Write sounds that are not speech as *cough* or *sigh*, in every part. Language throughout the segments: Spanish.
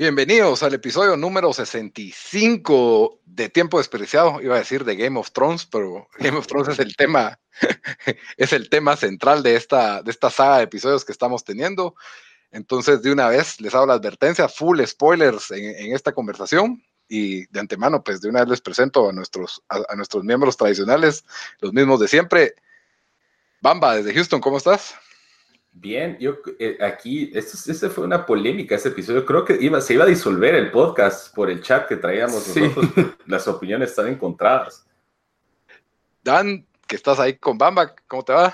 Bienvenidos al episodio número 65 de Tiempo Desperdiciado. Iba a decir de Game of Thrones, pero Game of Thrones es el tema, *laughs* es el tema central de esta, de esta saga de episodios que estamos teniendo. Entonces, de una vez les hago la advertencia, full spoilers en, esta conversación. Y de antemano, pues de una vez les presento a nuestros, a nuestros miembros tradicionales, los mismos de siempre. Bamba, desde Houston, ¿cómo estás? Bien, yo eh, aquí, esto, fue una polémica este episodio. Creo que iba, se iba a disolver el podcast por el chat que traíamos nosotros. *laughs* Las opiniones están encontradas. Dan, que estás ahí con Bamba, ¿cómo te va?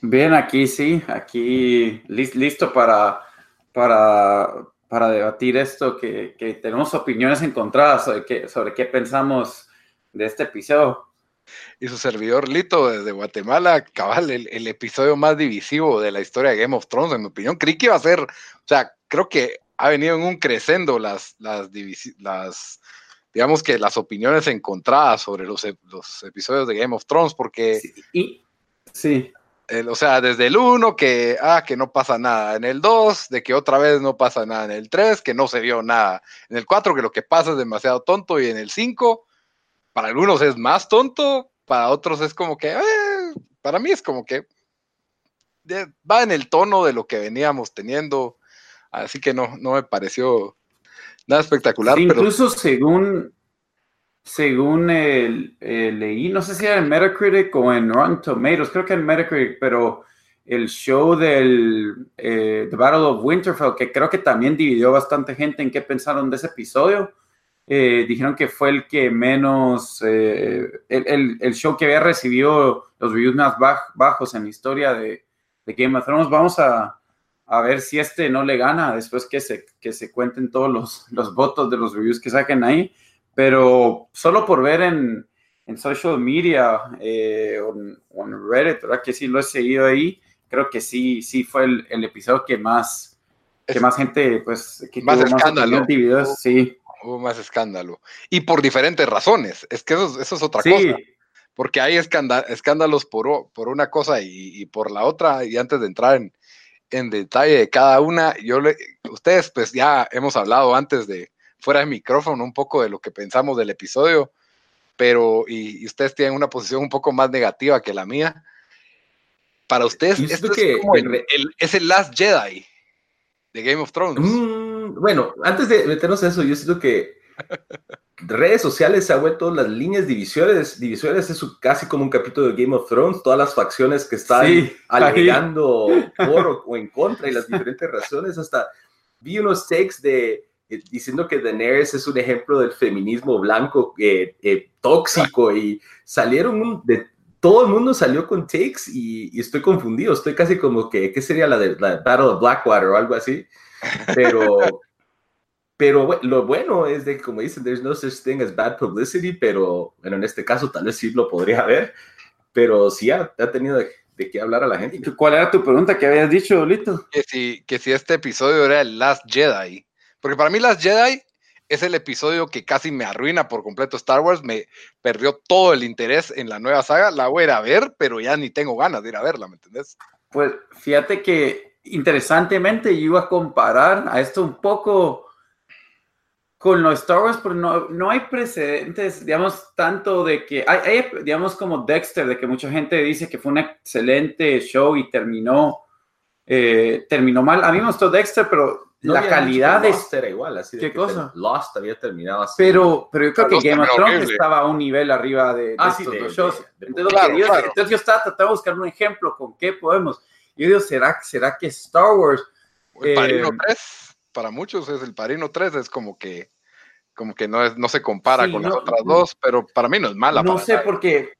Bien, aquí sí, aquí listo para, para, para debatir esto, que, que tenemos opiniones encontradas sobre qué, sobre qué pensamos de este episodio y su servidor Lito desde Guatemala, cabal, el, episodio más divisivo de la historia de Game of Thrones, en mi opinión. Creí que iba a ser, o sea, creo que ha venido en un crescendo las, las, las digamos que las opiniones encontradas sobre los, los episodios de Game of Thrones, porque... Sí. Y, sí. o sea, desde el 1 que, ah, que no pasa nada, en el 2 de que otra vez no pasa nada, en el 3 que no se vio nada, en el 4 que lo que pasa es demasiado tonto y en el 5 para algunos es más tonto, para otros es como que, eh, para mí es como que va en el tono de lo que veníamos teniendo, así que no, no me pareció nada espectacular. Incluso según, según el, leí, no sé si era en Metacritic o en Rotten Tomatoes, creo que en Metacritic, pero el show del eh, The Battle of Winterfell, que creo que también dividió bastante gente en qué pensaron de ese episodio eh, dijeron que fue el que menos, eh, el, el, show que había recibido los reviews más bajos en la historia de, de, Game of Thrones. Vamos a, a, ver si este no le gana después que se, que se cuenten todos los, los votos de los reviews que saquen ahí. Pero solo por ver en, en social media eh, o en Reddit, ¿verdad? Que sí lo he seguido ahí. Creo que sí, sí fue el, el episodio que más, que más gente, pues, que más escándalo. sí hubo más escándalo. Y por diferentes razones. Es que eso, es otra cosa. Porque hay escándalos por, por una cosa y, por la otra. Y antes de entrar en, en detalle de cada una, yo le, ustedes pues ya hemos hablado antes de fuera de micrófono un poco de lo que pensamos del episodio, pero y, ustedes tienen una posición un poco más negativa que la mía. Para ustedes, esto es como el, es el Last Jedi de Game of Thrones. Mm, bueno, antes de meternos a eso, yo siento que redes sociales se ha vuelto las líneas divisoras, divisores es casi como un capítulo de Game of Thrones, todas las facciones que están alegando por o en contra y las diferentes razones, hasta vi unos takes de eh, diciendo que Daenerys es un ejemplo del feminismo blanco eh, eh, tóxico y salieron de todo el mundo salió con takes y, estoy confundido. Estoy casi como que, ¿qué sería la de la Battle of Blackwater o algo así? Pero, pero lo bueno es de, como dicen, there's no such thing as bad publicity, pero bueno, en este caso tal vez sí lo podría haber, pero sí ha, tenido de, qué hablar a la gente. ¿Cuál era tu pregunta que habías dicho, Lito? Que si, que si este episodio era el Last Jedi. Porque para mí Last Jedi es el episodio que casi me arruina por completo Star Wars, me perdió todo el interés en la nueva saga, la voy a ir a ver, pero ya ni tengo ganas de ir a verla, ¿me entendés? Pues fíjate que interesantemente yo iba a comparar a esto un poco con los Star Wars, pero no, no hay precedentes, digamos, tanto de que hay, digamos, como Dexter, de que mucha gente dice que fue un excelente show y terminó, eh, terminó mal. A mí me gustó Dexter, pero la calidad de Lost era igual, así ¿Qué cosa? Lost había terminado así. Pero, pero yo creo que Game of Thrones estaba a un nivel arriba de, ah, estos dos shows. entonces, yo estaba tratando de buscar un ejemplo con qué podemos. Yo digo, ¿será, será que Star Wars... El eh, Padrino 3, para muchos es el Padrino 3, es como que como que no, es, no se compara con las otras dos, pero para mí no es mala. No sé por qué.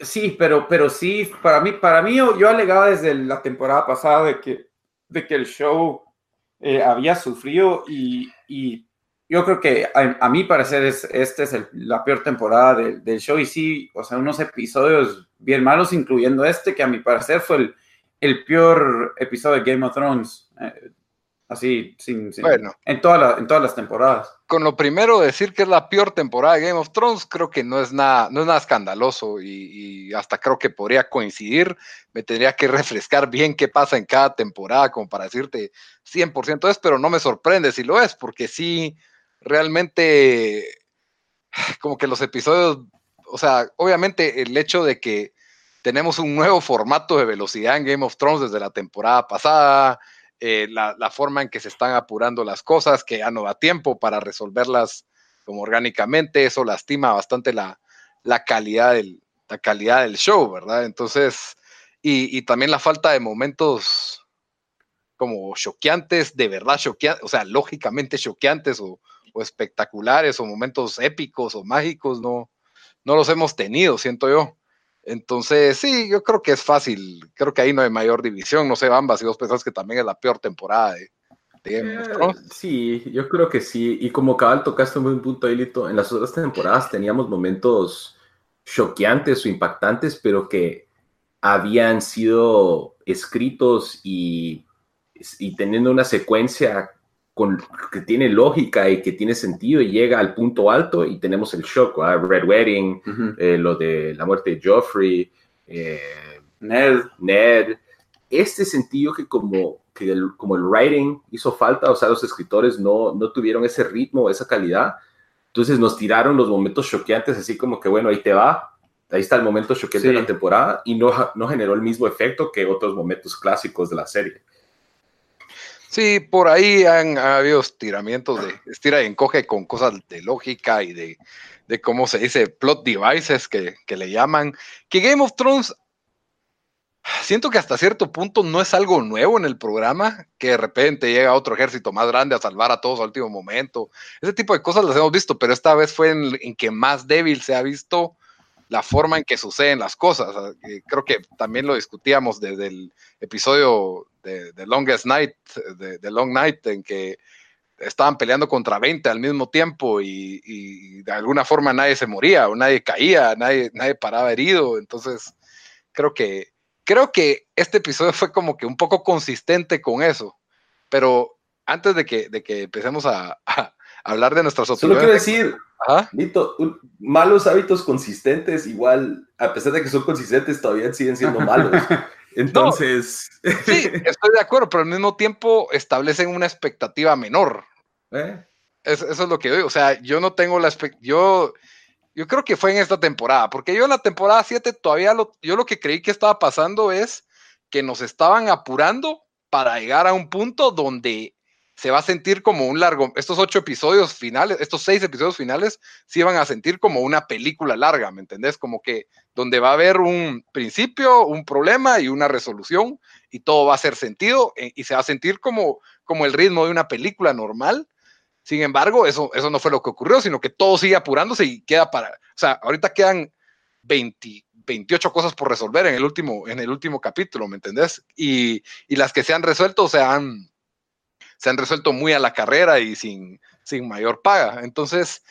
Sí, pero, pero sí, para mí, para mí yo, yo alegaba desde la temporada pasada de que, de que el show eh, había sufrido y, y, yo creo que a, mi parecer es, esta es la peor temporada del show y sí, o sea, unos episodios bien malos, incluyendo este, que a mi parecer fue el, el peor episodio de Game of Thrones. Eh, así, sin, bueno, en, toda en todas las temporadas. Con lo primero, decir que es la peor temporada de Game of Thrones, creo que no es nada, no es nada escandaloso y, y, hasta creo que podría coincidir. Me tendría que refrescar bien qué pasa en cada temporada, como para decirte 100% es, pero no me sorprende si lo es, porque sí, realmente, como que los episodios, o sea, obviamente el hecho de que tenemos un nuevo formato de velocidad en Game of Thrones desde la temporada pasada, eh, la, forma en que se están apurando las cosas, que ya no da tiempo para resolverlas como orgánicamente, eso lastima bastante la, calidad, del, show, ¿verdad? Entonces, y, también la falta de momentos como choqueantes, de verdad choqueantes, o sea, lógicamente choqueantes o, espectaculares o momentos épicos o mágicos, no los hemos tenido, siento yo. Entonces, sí, yo creo que es fácil. Creo que ahí no hay mayor división. No sé, ambas, y vos pensás que también es la peor temporada de, Thrones. Eh, sí, yo creo que sí. Y como cabal tocaste un buen punto, Lito, en las otras temporadas teníamos momentos choqueantes o impactantes, pero que habían sido escritos y, y teniendo una secuencia con, que tiene lógica y que tiene sentido y llega al punto alto y tenemos el shock, Red Wedding, eh, lo de la muerte de Joffrey, eh, Ned. Ned. Este sentido que como, que el, como el writing hizo falta, o sea, los escritores no, no tuvieron ese ritmo, esa calidad, entonces nos tiraron los momentos choqueantes así como que, bueno, ahí te va, ahí está el momento choqueante de la temporada y no, no generó el mismo efecto que otros momentos clásicos de la serie. Sí, por ahí han, habido estiramientos de estira y encoge con cosas de lógica y de, de cómo se dice, plot devices que, que, le llaman. Que Game of Thrones, siento que hasta cierto punto no es algo nuevo en el programa, que de repente llega otro ejército más grande a salvar a todos al último momento. Ese tipo de cosas las hemos visto, pero esta vez fue en, en que más débil se ha visto la forma en que suceden las cosas. Creo que también lo discutíamos desde el episodio de, de Longest Night, de, Long Night, en que estaban peleando contra 20 al mismo tiempo y, de alguna forma nadie se moría o nadie caía, nadie, nadie paraba herido. Entonces, creo que, creo que este episodio fue como que un poco consistente con eso. Pero antes de que, de que empecemos a, hablar de nuestras opiniones. Solo quiero decir, Lito, malos hábitos consistentes, igual, a pesar de que son consistentes, todavía siguen siendo malos. *laughs* Entonces. sí, *laughs* estoy de acuerdo, pero al mismo tiempo establecen una expectativa menor. ¿Eh? eso es lo que digo. O sea, yo no tengo la yo Yo creo que fue en esta temporada, porque yo en la temporada 7 todavía lo, yo lo que creí que estaba pasando es que nos estaban apurando para llegar a un punto donde se va a sentir como un largo, estos ocho episodios finales, estos seis episodios finales, se van a sentir como una película larga, ¿me entendés? Como que donde va a haber un principio, un problema y una resolución y todo va a hacer sentido eh, y se va a sentir como, como el ritmo de una película normal. Sin embargo, eso, eso no fue lo que ocurrió, sino que todo sigue apurándose y queda para, o sea, ahorita quedan 20, 28 cosas por resolver en el último, en el último capítulo, ¿me entendés? Y, y las que se han resuelto se han se han resuelto muy a la carrera y sin, sin mayor paga. Entonces,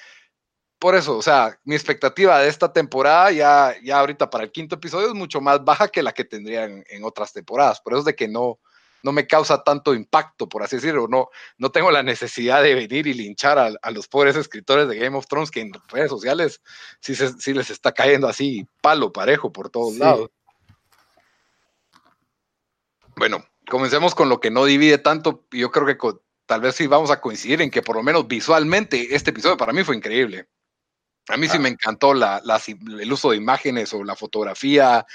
por eso, o sea, mi expectativa de esta temporada ya, ya ahorita para el quinto episodio es mucho más baja que la que tendría en, otras temporadas. Por eso es de que no, no me causa tanto impacto, por así decirlo. No, no tengo la necesidad de venir y linchar a, los pobres escritores de Game of Thrones que en redes sociales sí, sí les está cayendo así palo parejo por todos lados. Bueno, comencemos con lo que no divide tanto. Yo creo que tal vez sí vamos a coincidir en que por lo menos visualmente este episodio para mí fue increíble. A mí sí ah. me encantó la, el uso de imágenes o la fotografía.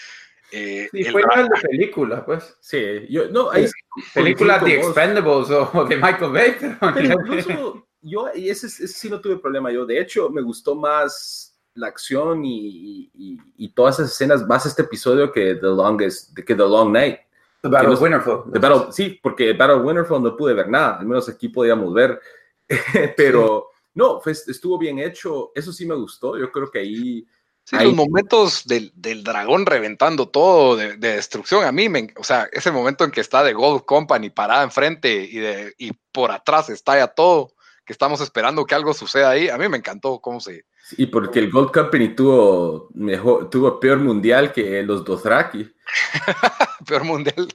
Eh, sí, fue igual de película, pues. Sí, yo, no, hay película de Expendables o, de Michael Bay. Pero, incluso yo, y ese, ese, sí no tuve problema yo. De hecho, me gustó más la acción y, y, y, todas esas escenas, más este episodio que The Longest, que The Long Night. The Battle of Winterfell. sí, porque Battle of Winterfell no pude ver nada, al menos aquí podíamos ver, *laughs* pero no, estuvo bien hecho, eso sí me gustó, yo creo que ahí... Sí, los momentos del, del, dragón reventando todo de, destrucción, a mí, me, o sea, ese momento en que está de Gold Company parada enfrente y, de, y por atrás estalla todo, que estamos esperando que algo suceda ahí. A mí me encantó cómo se... Y porque el Gold Company tuvo, mejor, tuvo peor mundial que los Dothraki. *laughs* peor mundial,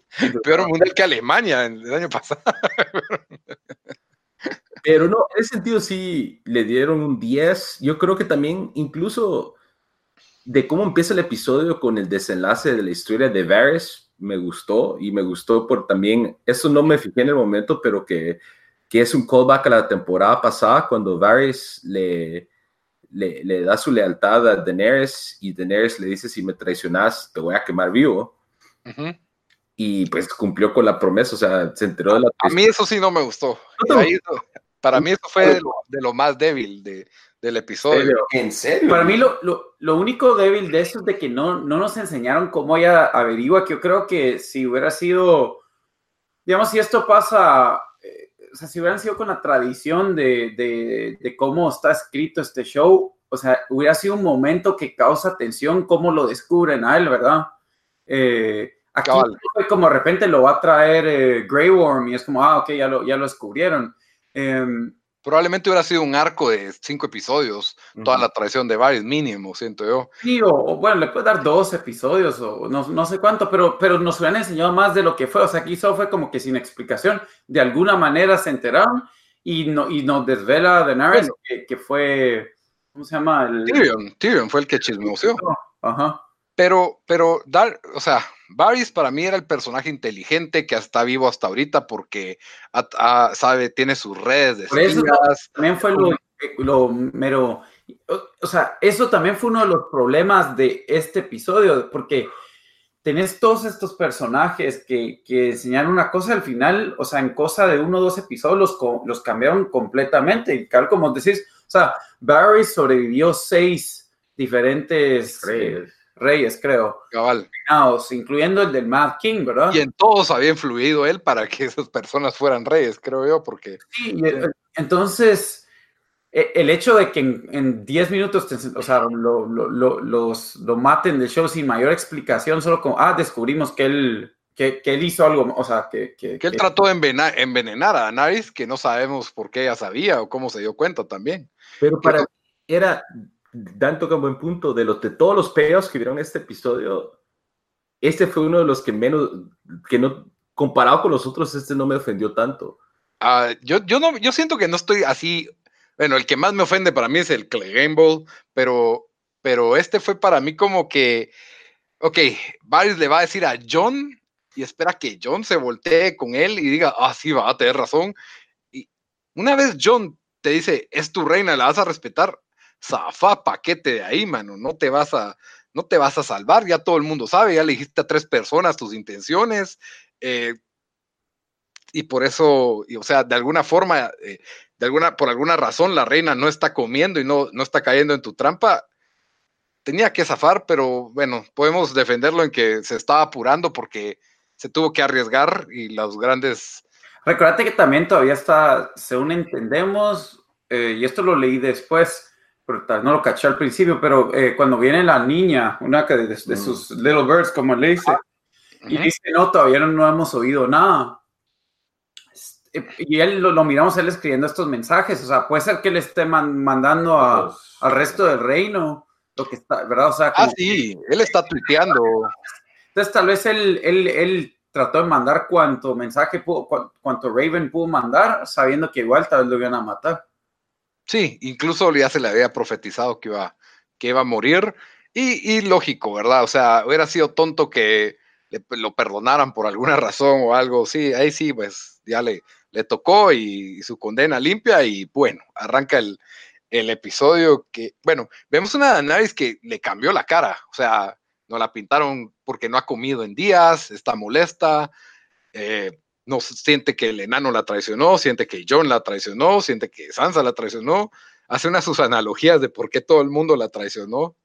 peor mundial que Alemania el año pasado. *laughs* Pero no, en ese sentido sí le dieron un 10. Yo creo que también incluso de cómo empieza el episodio con el desenlace de la historia de Varys me gustó y me gustó por también, eso no me fijé en el momento, pero que, que es un callback a la temporada pasada cuando Varys le, le, da su lealtad a Daenerys y Daenerys le dice si me traicionas te voy a quemar vivo. Y pues cumplió con la promesa, o sea, se enteró de la... A mí eso sí no me gustó. para mí eso fue de lo, más débil de, del episodio. ¿En serio? Para mí lo, lo, único débil de eso es de que no, no nos enseñaron cómo ella averigua, que yo creo que si hubiera sido, digamos, si esto pasa, o sea, si hubieran sido con la tradición de, de, de, cómo está escrito este show, o sea, hubiera sido un momento que causa tensión cómo lo descubren a él, ¿verdad? Eh, aquí como de repente lo va a traer eh, Grey Worm y es como, ah, ok, ya lo, ya lo descubrieron. Em, Probablemente hubiera sido un arco de cinco episodios, toda la traición de varios, mínimo, siento yo. Sí, o, bueno, le puede dar dos episodios o no, no, sé cuánto, pero, pero nos hubieran enseñado más de lo que fue. O sea, aquí solo fue como que sin explicación. De alguna manera se enteraron y, no, y nos desvela de bueno, que, que, fue, ¿cómo se llama? El, Tyrion, Tyrion fue el que chismoseó. Ajá. Pero, pero, dar, o sea, Varys para mí era el personaje inteligente que está vivo hasta ahorita porque sabe, tiene sus redes de espías. también fue lo, lo mero. O sea, eso también fue uno de los problemas de este episodio, porque tenés todos estos personajes que, que enseñaron una cosa al final, o sea, en cosa de uno o dos episodios los, los cambiaron completamente. Y claro, como decís, o sea, Barry sobrevivió seis diferentes reyes, creo. Cabal. incluyendo el del Mad King, ¿verdad? Y en todos había influido él para que esas personas fueran reyes, creo yo, porque... Sí, entonces, e, el hecho de que en 10 minutos, o sea, lo, lo, los, lo maten del show sin mayor explicación, solo como, ah, descubrimos que él... Que, que él hizo algo, o sea, que... Que, él trató de envenenar, envenenar a Naris, que no sabemos por qué ella sabía o cómo se dio cuenta también. Pero para... Era Dan toca un buen punto. De, los, de todos los peos que vieron este episodio, este fue uno de los que menos, que no, comparado con los otros, este no me ofendió tanto. Uh, yo, yo, no, yo siento que no estoy así. Bueno, el que más me ofende para mí es el Clay Game Ball, pero, pero este fue para mí como que, ok, Varys le va a decir a John y espera que John se voltee con él y diga, ah, sí, va a tener razón. Y una vez John te dice, es tu reina, la vas a respetar, zafa paquete de ahí, mano, no te vas a, no te vas a salvar, ya todo el mundo sabe, ya le dijiste a tres personas tus intenciones, eh, y por eso, o sea, de alguna forma, eh, de alguna, por alguna razón, la reina no está comiendo y no, no está cayendo en tu trampa. Tenía que zafar, pero bueno, podemos defenderlo en que se estaba apurando porque se tuvo que arriesgar y los grandes. Recuerda que también todavía está, según entendemos, eh, y esto lo leí después, no lo caché al principio, pero eh, cuando viene la niña, una de, de, mm. sus little birds, como le dice, y dice, no, todavía no, hemos oído nada. Este, y él lo, miramos él escribiendo estos mensajes, o sea, puede ser que le esté mandando a, al resto del reino, lo que está, ¿verdad? O sea, ah, sí, él está tuiteando. Entonces, tal vez él, él, él trató de mandar cuanto mensaje pudo, cuanto Raven pudo mandar, sabiendo que igual tal vez lo iban a matar. Sí, incluso ya se le había profetizado que iba, que iba a morir. Y, lógico, ¿verdad? O sea, hubiera sido tonto que lo perdonaran por alguna *laughs* razón o algo. Sí, ahí sí, pues ya le, le tocó y, su condena limpia y bueno, arranca el, episodio que, bueno, vemos una Daenerys que le cambió la cara, o sea, no la pintaron porque no ha comido en días, está molesta, eh, no siente que el enano la traicionó, siente que John la traicionó, siente que Sansa la traicionó, hace unas sus analogías de por qué todo el mundo la traicionó,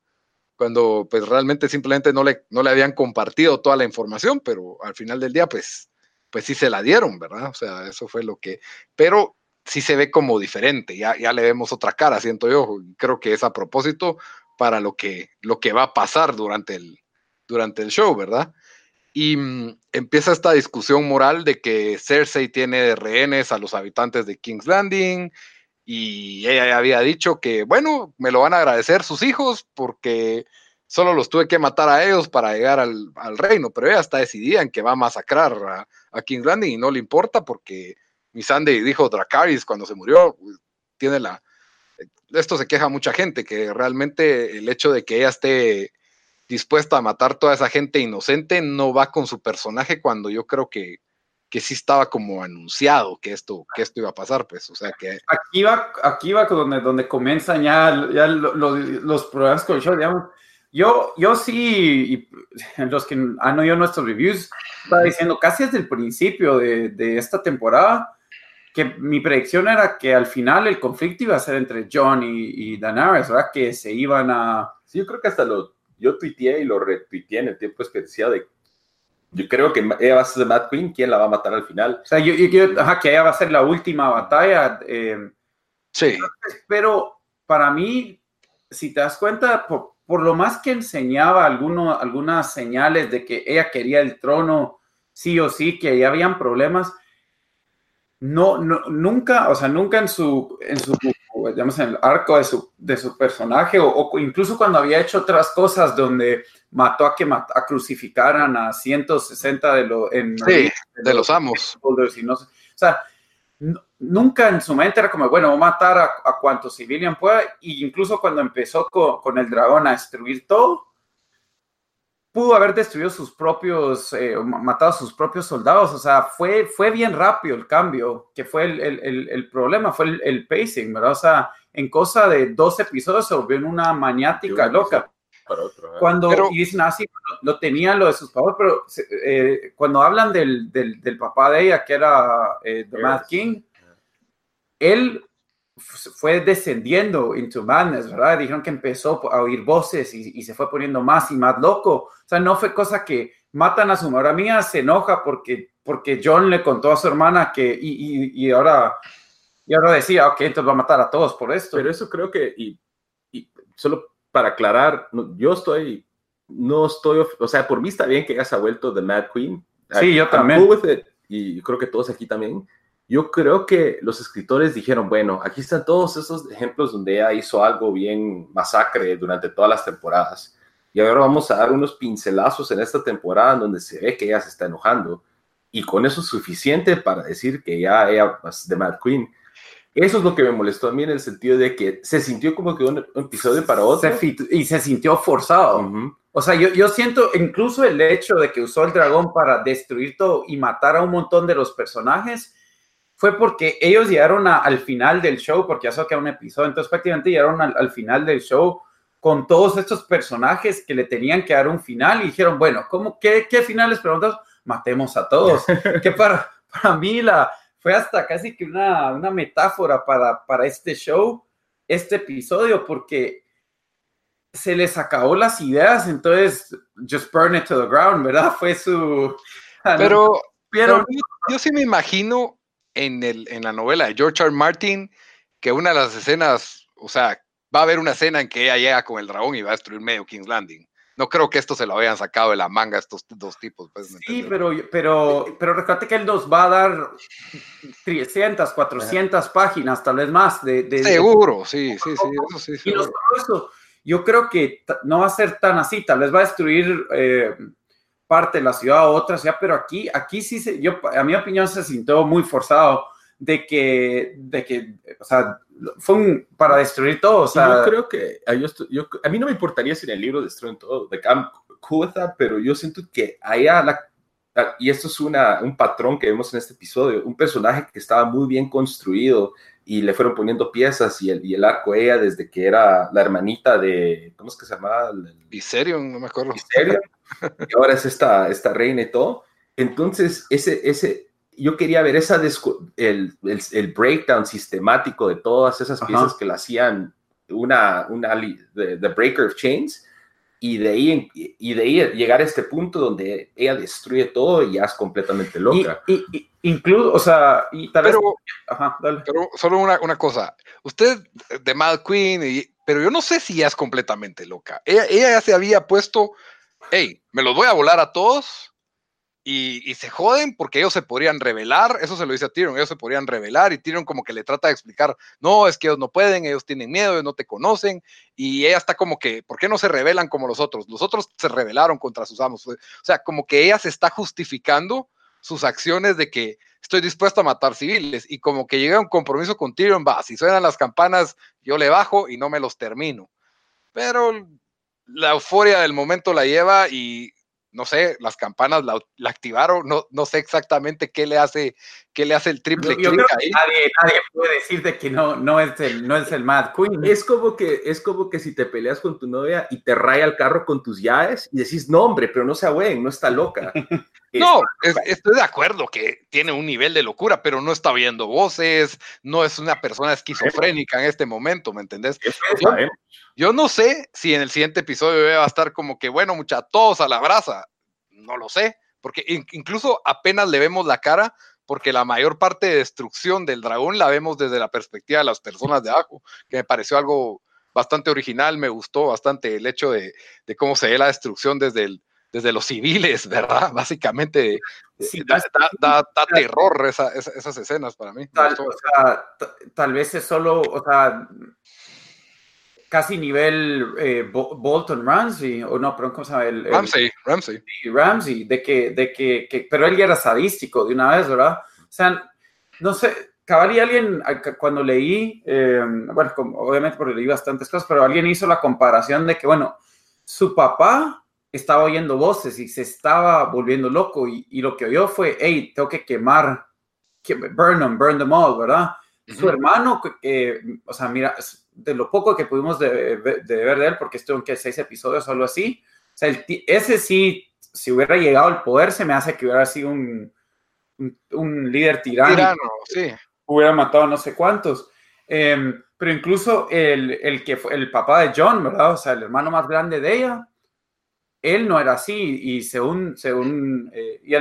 cuando pues realmente simplemente no le, no le habían compartido toda la información, pero al final del día pues, pues sí se la dieron, ¿verdad? O sea, eso fue lo que, pero sí se ve como diferente, ya, ya le vemos otra cara, siento yo, creo que es a propósito para lo que, lo que va a pasar durante el, durante el show, ¿verdad? Y mm, empieza esta discusión moral de que Cersei tiene rehenes a los habitantes de King's Landing y ella había dicho que, bueno, me lo van a agradecer sus hijos porque solo los tuve que matar a ellos para llegar al, reino, pero ella está decidida en que va a masacrar a, a King's Landing y no le importa porque mi Sandy dijo Dracarys cuando se murió, tiene la... Esto se queja mucha gente, que realmente el hecho de que ella esté dispuesta a matar toda esa gente inocente no va con su personaje cuando yo creo que que sí estaba como anunciado que esto, que esto iba a pasar, pues, o sea que... Aquí va, aquí va donde, donde comienzan ya, ya los problemas con el show, digamos. Yo, yo sí, los que han oído nuestros reviews, estaba diciendo casi desde el principio de, de, esta temporada que mi predicción era que al final el conflicto iba a ser entre John y, y Daenerys, ¿verdad? Que se iban a... Sí, yo creo que hasta lo, yo tuiteé y lo retuiteé en el tiempo especial de yo creo que ella va a ser Mad Queen, ¿quién la va a matar al final? O sea, yo, yo, ajá, que ella va a ser la última batalla. Eh, sí. Pero para mí, si te das cuenta, por, por lo más que enseñaba alguno, algunas señales de que ella quería el trono, sí o sí, que ya habían problemas, no, no, nunca, o sea, nunca en su, en su, digamos, en el arco de su, de su personaje, o, o, incluso cuando había hecho otras cosas donde mató a que a crucificaran a 160 de, lo, en, de, los amos. Y no, o sea, nunca en su mente era como, bueno, voy a matar a, a cuantos civilian pueda, y incluso cuando empezó con, con, el dragón a destruir todo, pudo haber destruido sus propios, eh, matado a sus propios soldados, o sea, fue, fue bien rápido el cambio, que fue el, el, el problema, fue el, pacing, ¿verdad? O sea, en cosa de dos episodios se volvió en una maniática loca. Otro, Cuando pero, y dicen así, lo, tenía lo de sus padres, pero eh, cuando hablan del, del, del, papá de ella, que era eh, The Mad King, él fue descendiendo into madness, ¿verdad? Dijeron que empezó a oír voces y, y, se fue poniendo más y más loco. O sea, no fue cosa que matan a su madre mía, se enoja porque, porque John le contó a su hermana que, y, y, y ahora, y ahora decía, ok, entonces va a matar a todos por esto. Pero eso creo que, y, solo para aclarar, yo estoy, no estoy, o sea, por mí está bien que ella se ha vuelto The Mad Queen. Sí, yo también. y creo que todos aquí también yo creo que los escritores dijeron, bueno, aquí están todos esos ejemplos donde ella hizo algo bien masacre durante todas las temporadas. Y ahora vamos a dar unos pincelazos en esta temporada donde se ve que ella se está enojando. Y con eso es suficiente para decir que ya ella es The Mad Queen. Eso es lo que me molestó a mí en el sentido de que se sintió como que un episodio para otro. y se sintió forzado. Uh -huh. O sea, yo, yo siento incluso el hecho de que usó el dragón para destruir todo y matar a un montón de los personajes fue porque ellos llegaron a, al final del show, porque ya que era un episodio, entonces prácticamente llegaron al, al, final del show con todos estos personajes que le tenían que dar un final y dijeron, bueno, ¿cómo, qué, qué final les preguntas? Matemos a todos. *laughs* que para, para mí la, fue hasta casi que una, una metáfora para, para este show, este episodio, porque se les acabó las ideas, entonces just burn it to the ground, ¿verdad? Fue su... *laughs* Pero, pero yo, yo sí me imagino en, el, en la novela de George R. Martin que una de las escenas, o sea, va a haber una escena en que ella llega con el dragón y va a destruir medio King's Landing. No creo que esto se lo hayan sacado de la manga estos dos tipos. Pues, sí, pero, pero, pero recuerda que él nos va a dar 300, 400 páginas, tal vez más. De, de Seguro, de... sí, sí, sí, eso sí. Y no eso, yo creo que no va a ser tan así, tal vez va a destruir eh, parte de la ciudad o otra ciudad, pero aquí, aquí sí, se, yo, a mi opinión, se sintió muy forzado de que, de que, o sea, fue un, para destruir todo. O sea, yo creo que a, yo, yo, a mí no me importaría si en el libro destruyen todo, de cool pero yo siento que allá la, y esto es una, un patrón que vemos en este episodio, un personaje que estaba muy bien construido y le fueron poniendo piezas y el, y el arco ella desde que era la hermanita de, ¿cómo es que se llamaba? Viserion, no me acuerdo. Viserion, y ahora es esta, esta reina y todo. Entonces, ese, ese, yo quería ver esa el, el, el, breakdown sistemático de todas esas piezas Ajá. que la hacían una, una the, the, Breaker of Chains y de, ahí, y de ahí llegar a este punto donde ella destruye todo y ya es completamente loca. Y, y, y incluso, o sea, y tal pero, vez... Ajá, pero solo una, una, cosa, usted de Mad Queen, y, pero yo no sé si ya es completamente loca. Ella, ella ya se había puesto, hey, me los voy a volar a todos y, se joden porque ellos se podrían revelar, eso se lo dice a Tyrion, ellos se podrían revelar y Tyrion como que le trata de explicar, no, es que ellos no pueden, ellos tienen miedo, ellos no te conocen y ella está como que, ¿por qué no se revelan como los otros? Los otros se rebelaron contra sus amos, o sea, como que ella se está justificando sus acciones de que estoy dispuesto a matar civiles y como que llega un compromiso con Tyrion, va, si suenan las campanas, yo le bajo y no me los termino. Pero la euforia del momento la lleva y no sé, las campanas la, activaron, no, no sé exactamente qué le hace, qué le hace el triple clic ahí. Nadie, puede decirte que no, no, es el, no es el Mad Queen. Es como, que, es como que si te peleas con tu novia y te raya el carro con tus llaves y decís, no, hombre, pero no sea güey, no está loca. *laughs* no, estoy de acuerdo que tiene un nivel de locura, pero no está oyendo voces, no es una persona esquizofrénica en este momento, ¿me entendés? Yo no sé si en el siguiente episodio va a estar como que, bueno, mucha, todos a la brasa. No lo sé, porque incluso apenas le vemos la cara, porque la mayor parte de destrucción del dragón la vemos desde la perspectiva de las personas de abajo, que me pareció algo bastante original, me gustó bastante el hecho de, cómo se ve la destrucción desde, desde los civiles, *laughs* ¿verdad? Básicamente da, terror esas escenas para mí. Tal, tal vez es solo, o sea, casi nivel eh, Bolton Ramsey, o no, pero ¿cómo se llama? El, Ramsey, Ramsey. Ramsey, de que, de que, pero él ya era sadístico de una vez, ¿verdad? O sea, no sé, cabal alguien, cuando leí, eh, bueno, obviamente porque leí bastantes cosas, pero alguien hizo la comparación de que, bueno, su papá estaba oyendo voces y se estaba volviendo loco y, y lo que oyó fue, hey, tengo que quemar, que, burn them, burn them all, ¿verdad? Su hermano, eh, o sea, mira, de lo poco que pudimos de, ver de él, porque estuvo en que seis episodios o algo así, o sea, ese sí, si hubiera llegado al poder, se me hace que hubiera sido un, un, líder tirano. Tirano, sí. Hubiera matado no sé cuántos. Em, pero incluso el, el, que fue el papá de John, ¿verdad? O sea, el hermano más grande de ella, él no era así. Y según, según, eh, y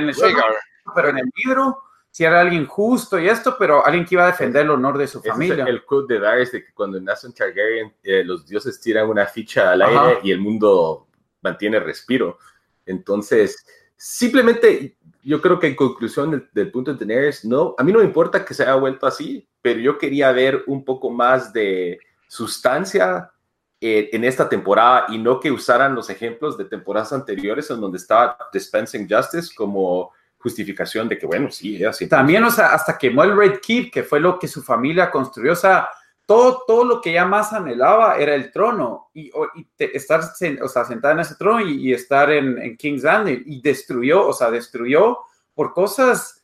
pero en el libro, si era alguien justo y esto, pero alguien que iba a defender el honor de su familia. el quote de Darius de que cuando nace un Targaryen, eh, los dioses tiran una ficha al aire y el mundo mantiene respiro. Entonces, simplemente yo creo que en conclusión del, punto de tener es, no, a mí no me importa que se haya vuelto así, pero yo quería ver un poco más de sustancia eh, en esta temporada y no que usaran los ejemplos de temporadas anteriores en donde estaba Dispensing Justice como justificación de que, bueno, sí, así. También, o sea, hasta quemó el Red Keep, que fue lo que su familia construyó, o sea, todo, todo lo que ella más anhelaba era el trono y, estar o sea, sentada en ese trono y, estar en, King's Landing y destruyó, o sea, destruyó por cosas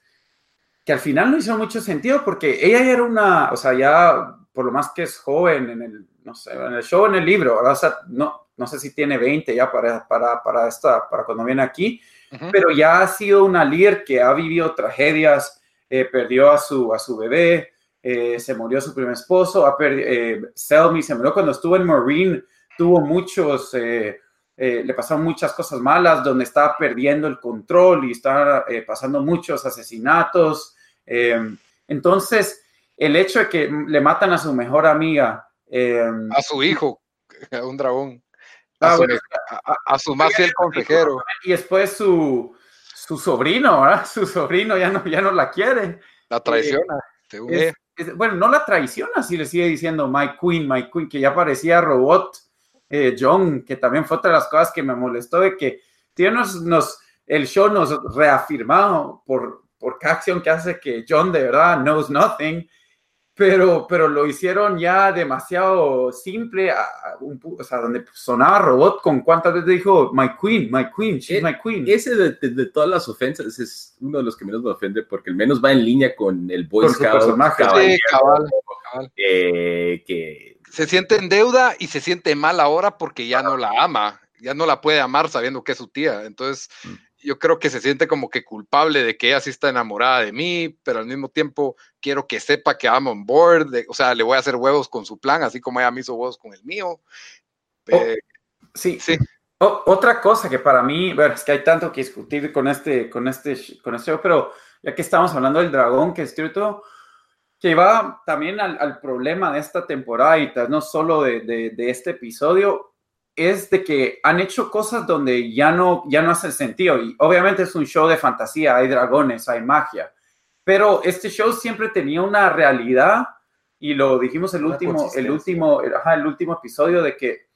que al final no hizo mucho sentido porque ella ya era una, o sea, ya por lo más que es joven en el, no sé, en el show, en el libro, o sea, no, no sé si tiene 20 ya para, para, para, esta, para cuando viene aquí, pero ya ha sido una líder que ha vivido tragedias, eh, perdió a su, a su bebé, eh, se murió su primer esposo, ha eh, Selmy se murió cuando estuvo en Marine, tuvo muchos, le pasaron muchas cosas malas, donde estaba perdiendo el control y estaba pasando muchos asesinatos. entonces, el hecho de que le matan a su mejor amiga. a su hijo, un dragón. Ah, a, su, más fiel consejero. Y después su, su sobrino, ¿verdad? *laughs* Su sobrino ya no, ya no la quiere. La traiciona. Eh, bueno, no la traiciona, si le sigue diciendo My Queen, My Queen, que ya parecía robot eh, John, que también fue otra de las cosas que me molestó, de que tiene nos, el show nos reafirmado por, por cada acción que hace que John de verdad knows nothing pero, pero lo hicieron ya demasiado simple, o sea, donde sonaba robot con cuántas veces dijo, my queen, my queen, she's my queen. Ese de, todas las ofensas es uno de los que menos me ofende porque al menos va en línea con el Boy Scout. que... Se siente en deuda y se siente mal ahora porque ya no la ama, ya no la puede amar sabiendo que es su tía. Entonces, mm yo creo que se siente como que culpable de que ella sí está enamorada de mí, pero al mismo tiempo quiero que sepa que I'm on board, o sea, le voy a hacer huevos con su plan, así como ella me hizo huevos con el mío. Oh, eh, sí, sí. otra cosa que para mí, bueno, es que hay tanto que discutir con este, con este, con este, pero ya que estamos hablando del dragón que es cierto, que va también al, problema de esta temporada y no solo de, de, de este episodio, es de que han hecho cosas donde ya no, ya no hace sentido. Y obviamente es un show de fantasía, hay dragones, hay magia. Pero este show siempre tenía una realidad y lo dijimos el último, el último, el último episodio de que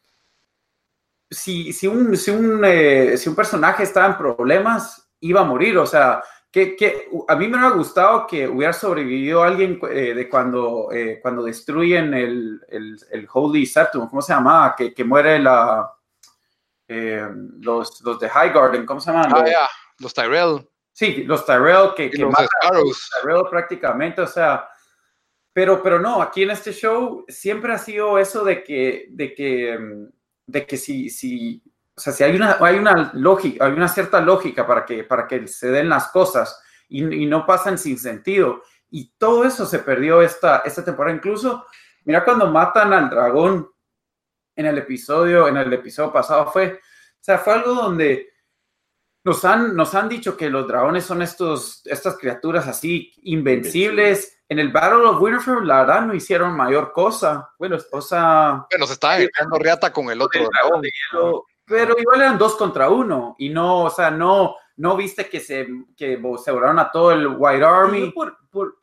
si, si, un, si, un, eh, si un personaje estaba en problemas, iba a morir. O sea, que, que, a mí me hubiera gustado que hubiera sobrevivido alguien eh, de cuando, eh, cuando destruyen el, el, el, Holy Septum, ¿cómo se llama? Que, que muere la, los, los de High Garden, ¿cómo se llaman? Ah, los, los Tyrell. Sí, los Tyrell que, que los Tyrell prácticamente, o sea, pero, pero no, aquí en este show siempre ha sido eso de que, de que, mm, de que si, si, o sea, si hay una, hay una lógica, hay una cierta lógica para que, para que se den las cosas y, y no pasan sin sentido. Y todo eso se perdió esta, esta temporada. Incluso, mira cuando matan al dragón en el episodio, en el episodio pasado fue, o sea, fue algo donde nos han, nos han dicho que los dragones son estos, estas criaturas así invencibles. En el Battle of Winterfell, la verdad, no hicieron mayor cosa. Bueno, o sea. Bueno, se estaba echando riata con el otro dragón. Pero igual eran dos contra uno. Y no, o sea, no, no viste que se, que se a todo el White Army.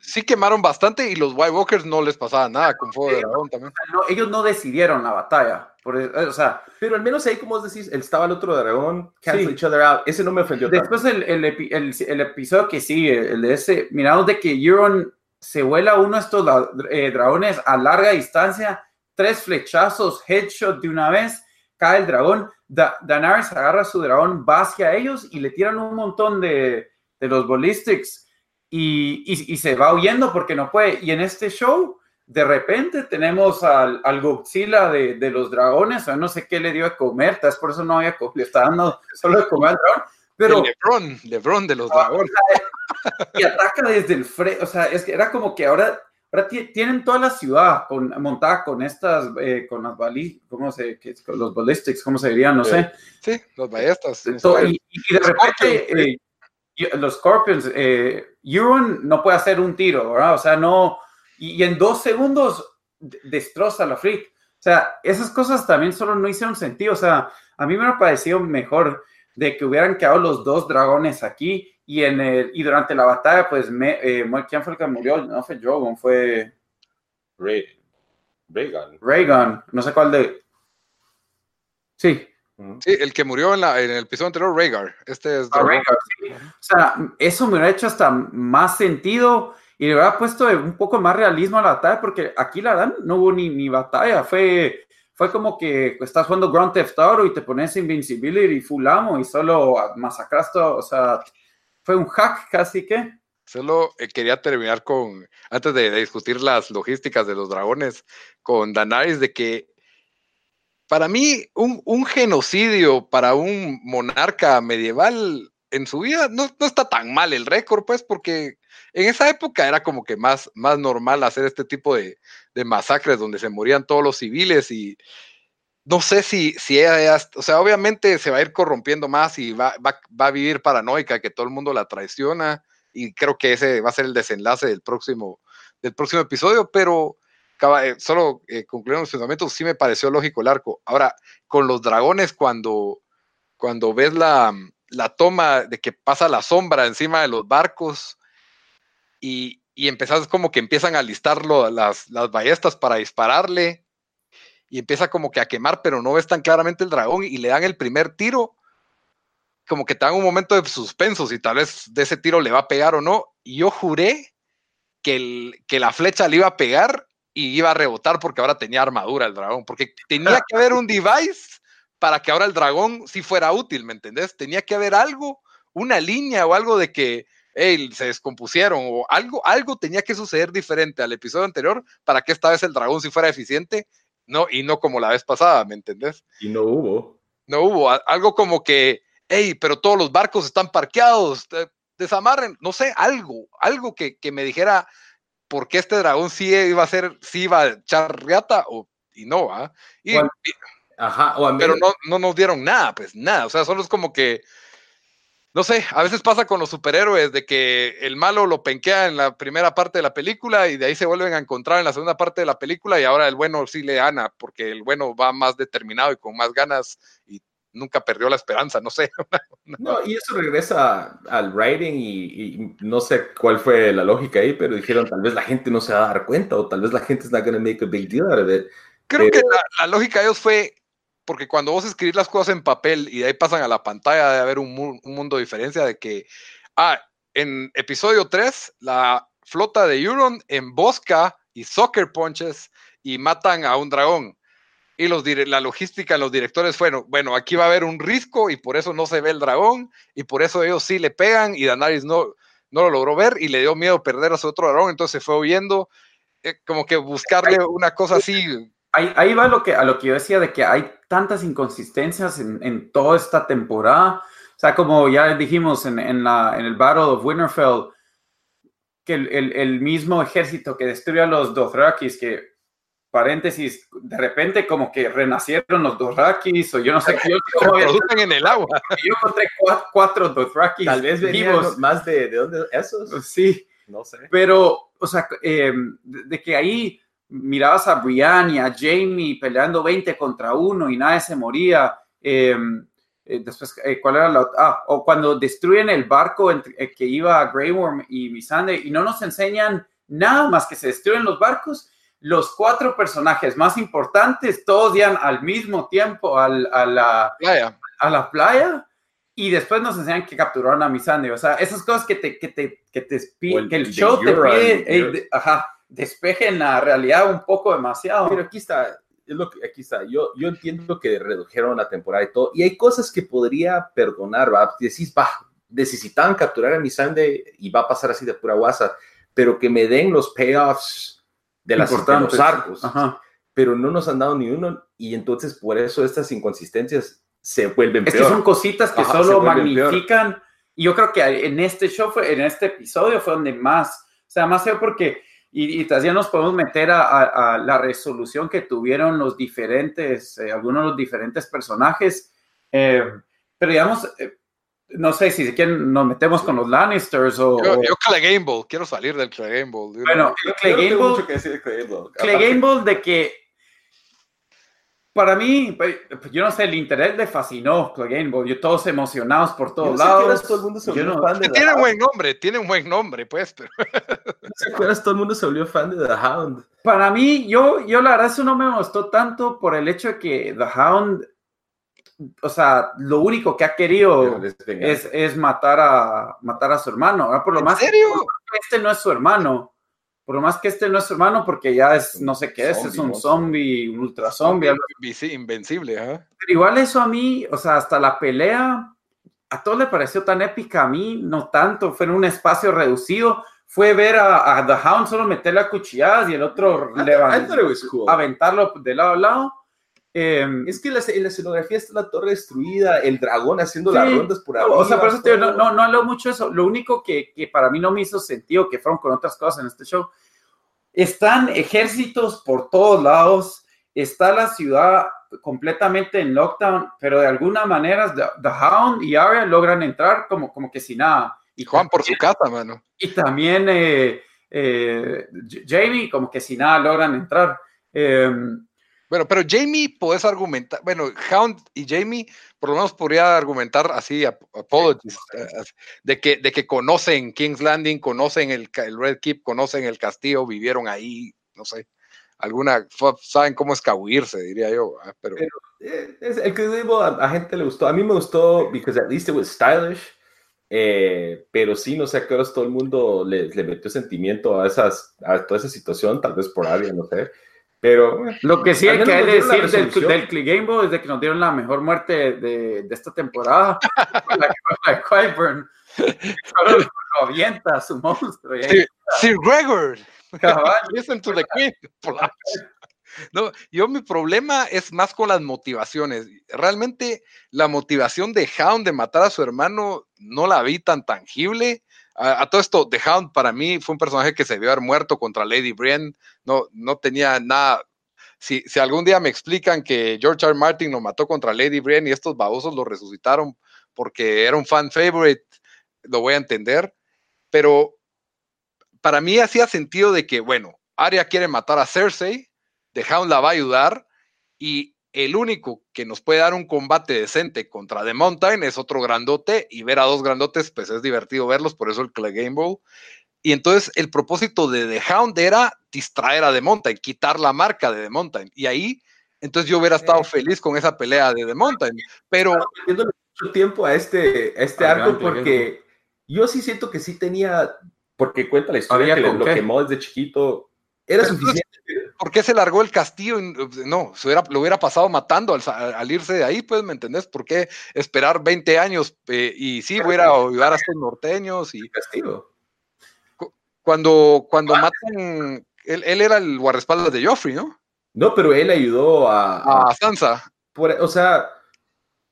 Sí quemaron bastante y los White Walkers no les pasaba nada con fuego de dragón también. ellos no decidieron la batalla. E, o sea, pero al menos ahí, como vos decís, estaba el otro dragón, cancel each other out. Ese no me ofendió. Después el, el, el, episodio que sigue, el de ese, miramos de que Euron se vuela uno de estos eh, dragones a larga distancia, tres flechazos, headshot de una vez, cae el dragón. Da Daenerys agarra su dragón, va hacia ellos y le tiran un montón de, de los ballistics y, y, y, se va huyendo porque no puede. Y en este show de repente tenemos al, al Godzilla de, de, los dragones, o no sé qué le dio a comer, tal vez por eso no había le está dando solo de comer al dragón. Pero, Lebron, Lebron de los dragones. *laughs* Y ataca desde el frente, o sea, es que era como que ahora, ahora tienen toda la ciudad con, montada con estas, eh, con las bali, ¿cómo se, que, con los ballistics, ¿cómo se dirían? No sé. Sí, los ballestas. y, y, de repente, eh, los Scorpions, eh, Euron no puede hacer un tiro, ¿verdad? O sea, no y, en dos segundos destroza la Freak. O sea, esas cosas también solo no hicieron sentido. O sea, a mí me ha parecido mejor de que hubieran quedado los dos dragones aquí y en el y durante la batalla, pues, me, eh, ¿quién fue el que murió? No fue Drogon, fue... Ray, Raygun. Raygun, no sé cuál de... Sí. Sí, el que murió en, la, en el episodio anterior, Rhaegar. Este es... Ah, O sea, eso me hubiera hecho hasta más sentido y le hubiera puesto un poco más realismo a la batalla, porque aquí la verdad no hubo ni, ni batalla, fue, fue como que estás jugando Grand Theft Auto y te pones Invincibility y Full Amo y solo masacraste, o sea, fue un hack casi que. Solo eh, quería terminar con, antes de, discutir las logísticas de los dragones, con Danaris, de que para mí un, un, genocidio para un monarca medieval en su vida no, no está tan mal el récord, pues, porque en esa época era como que más, más normal hacer este tipo de, masacres donde se morían todos los civiles y no sé si, si ella, o sea, obviamente se va a ir corrompiendo más y va, a vivir paranoica que todo el mundo la traiciona y creo que ese va a ser el desenlace del próximo, del próximo episodio, pero eh, solo eh, concluyendo los pensamientos, sí me pareció lógico el arco. Ahora, con los dragones, cuando, cuando ves la, la toma de que pasa la sombra encima de los barcos, y, y empezás como que empiezan a listarlo las, las ballestas para dispararle y empieza como que a quemar, pero no ves tan claramente el dragón y le dan el primer tiro, como que te dan un momento de suspenso si tal vez de ese tiro le va a pegar o no. Y yo juré que, el, que la flecha le iba a pegar y iba a rebotar porque ahora tenía armadura el dragón, porque tenía que haber un device para que ahora el dragón sí fuera útil, ¿me entendés? Tenía que haber algo, una línea o algo de que se descompusieron o algo, algo tenía que suceder diferente al episodio anterior para que esta vez el dragón sí fuera eficiente, no, y no como la vez pasada, ¿me entendés? Y no hubo. No hubo, algo como que, hey, pero todos los barcos están parqueados, desamarren, no sé, algo, algo que, me dijera por qué este dragón sí iba a ser, sí iba a echar riata o, y no, ¿ah? Y, Ajá, pero no, no nos dieron nada, pues nada, o sea, solo es como que no sé, a veces pasa con los superhéroes de que el malo lo penquea en la primera parte de la película y de ahí se vuelven a encontrar en la segunda parte de la película y ahora el bueno sí le gana porque el bueno va más determinado y con más ganas y nunca perdió la esperanza, no sé. *laughs* No, y eso regresa al writing y, no sé cuál fue la lógica ahí, pero dijeron tal vez la gente no se va a dar cuenta o tal vez la gente está going to make a big deal out of it. Creo que la, lógica de ellos fue porque cuando vos escribís las cosas en papel y de ahí pasan a la pantalla, de haber un, mundo de diferencia de que, ah, en episodio 3, la flota de Euron embosca y soccer punches y matan a un dragón. Y los, la logística, los directores fueron, bueno, aquí va a haber un risco y por eso no se ve el dragón y por eso ellos sí le pegan y Daenerys no, no lo logró ver y le dio miedo perder a su otro dragón, entonces se fue huyendo, eh, como que buscarle una cosa así Ahí, va lo que, a lo que yo decía de que hay tantas inconsistencias en, toda esta temporada. O sea, como ya dijimos en, la, en el Battle of Winterfell, que el, mismo ejército que destruye a los Dothrakis, que paréntesis, de repente como que renacieron los Dothrakis, o yo no sé qué. Se *laughs* producen en el agua. *laughs* Yo encontré cuatro, Dothrakis Tal vez vivos. más de, de dónde, esos. Sí. No sé. Pero, o sea, eh, de que ahí mirabas a Brian y a Jamie peleando 20 contra uno y nadie se moría. Em, eh, después, eh, ¿cuál era la Ah, o cuando destruyen el barco entre, eh, que iba a Grey Worm y Missandei y no nos enseñan nada más que se destruyen los barcos. Los cuatro personajes más importantes, todos iban al mismo tiempo a, la, playa. a la playa y después nos enseñan que capturaron a Missandei. O sea, esas cosas que te, que te, que te que el show te pide, ajá, despejen la realidad un poco demasiado. Pero aquí está, es lo que aquí está. Yo, yo entiendo que redujeron la temporada y todo, y hay cosas que podría perdonar, va. Decís, va, necesitaban capturar a mi y va a pasar así de pura guasa, pero que me den los payoffs de, las, de los arcos. Pero no nos han dado ni uno, y entonces por eso estas inconsistencias se vuelven peor. Es que son cositas que solo magnifican. Y yo creo que en este show, fue, en este episodio fue donde más, o sea, más feo porque y, y ya nos podemos meter a, la resolución que tuvieron los diferentes, eh, algunos de los diferentes personajes. Eh, pero digamos, eh, no sé si quieren, nos metemos con los Lannisters o. Yo, yo Gamble, quiero salir del Gamble. Bueno, Clay Gamble de que para mí, pues, pues, yo no sé, el internet le fascinó Game Boy. Yo todos emocionados por todos lados. Todo el mundo se volvió fan de tiene un buen nombre, tiene un buen nombre, pues. Pero... *laughs* ¿Se acuerdas? Todo el mundo se volvió fan de The Hound. Para mí, yo, yo la verdad, eso no me gustó tanto por el hecho de que The Hound, o sea, lo único que ha querido es, es, matar, a, matar a su hermano. Por lo ¿En más, serio? Este no es su hermano por lo más que este no es hermano, porque ya es, no sé qué es, es un zombie, un ultra zombie. Invencible, Pero igual eso a mí, o sea, hasta la pelea, a todos le pareció tan épica, a mí no tanto, fue en un espacio reducido. Fue ver a, The Hound solo meterle a cuchilladas y el otro levantar, aventarlo de lado a lado. Em, es que la, la escenografía está la torre destruida, el dragón haciendo las rondas por arriba. O sea, por eso no, no, no hablo mucho de eso. Lo único que, que, para mí no me hizo sentido, que fueron con otras cosas en este show, están ejércitos por todos lados, está la ciudad completamente en lockdown, pero de alguna manera The, Hound y Arya logran entrar como, como que sin nada. Y Juan por su casa, mano. Y también eh, eh, Jamie como que sin nada logran entrar. Eh, bueno, pero Jamie puedes argumentar, bueno, Hound y Jamie por lo menos podría argumentar así, apologies, eh, de que, de que conocen King's Landing, conocen el, Red Keep, conocen el castillo, vivieron ahí, no sé, alguna, saben cómo escabuirse, diría yo, ah, pero... Eh, el que digo a, a, gente le gustó, a mí me gustó, because at least it was stylish, eh, pero sí, no sé a qué horas todo el mundo le, le metió sentimiento a, esas, a toda esa situación, tal vez por alguien, no sé. Pero lo que sí hay que decir del, del Click Game Boy es de que nos dieron la mejor muerte de, de esta temporada. *laughs* la, la Qyburn. Lo avienta su monstruo. Sir, Gregor. Listen *laughs* to the queen. *laughs* No, yo mi problema es más con las motivaciones. Realmente la motivación de Hound de matar a su hermano no la vi tan tangible a, todo esto, The Hound para mí fue un personaje que se vio haber muerto contra Lady Brienne, no, no tenía nada, si, si algún día me explican que George R. Martin lo mató contra Lady Brienne y estos babosos lo resucitaron porque era un fan favorite, lo voy a entender. Pero para mí hacía sentido de que, bueno, Arya quiere matar a Cersei, The Hound la va a ayudar y el único que nos puede dar un combate decente contra The Mountain es otro grandote y ver a dos grandotes, pues es divertido verlos, por eso el Clay Game Bowl. Y entonces el propósito de The Hound era distraer a The Mountain, quitar la marca de The Mountain. Y ahí, entonces yo hubiera estado feliz con esa pelea de The Mountain. Pero... mucho tiempo a este, este arco porque yo sí siento que sí tenía, porque cuenta la historia que lo quemó desde chiquito, era suficiente. ¿Por qué se largó el castillo? No, se hubiera, lo hubiera pasado matando al, irse de ahí, pues, ¿me entendés? ¿Por qué esperar 20 años? Eh, y sí, voy a ayudar a estos norteños y... Castigo. Cuando, cuando matan, él, era el guardaespaldas de Joffrey, ¿no? No, pero él ayudó a... A, Sansa. o sea,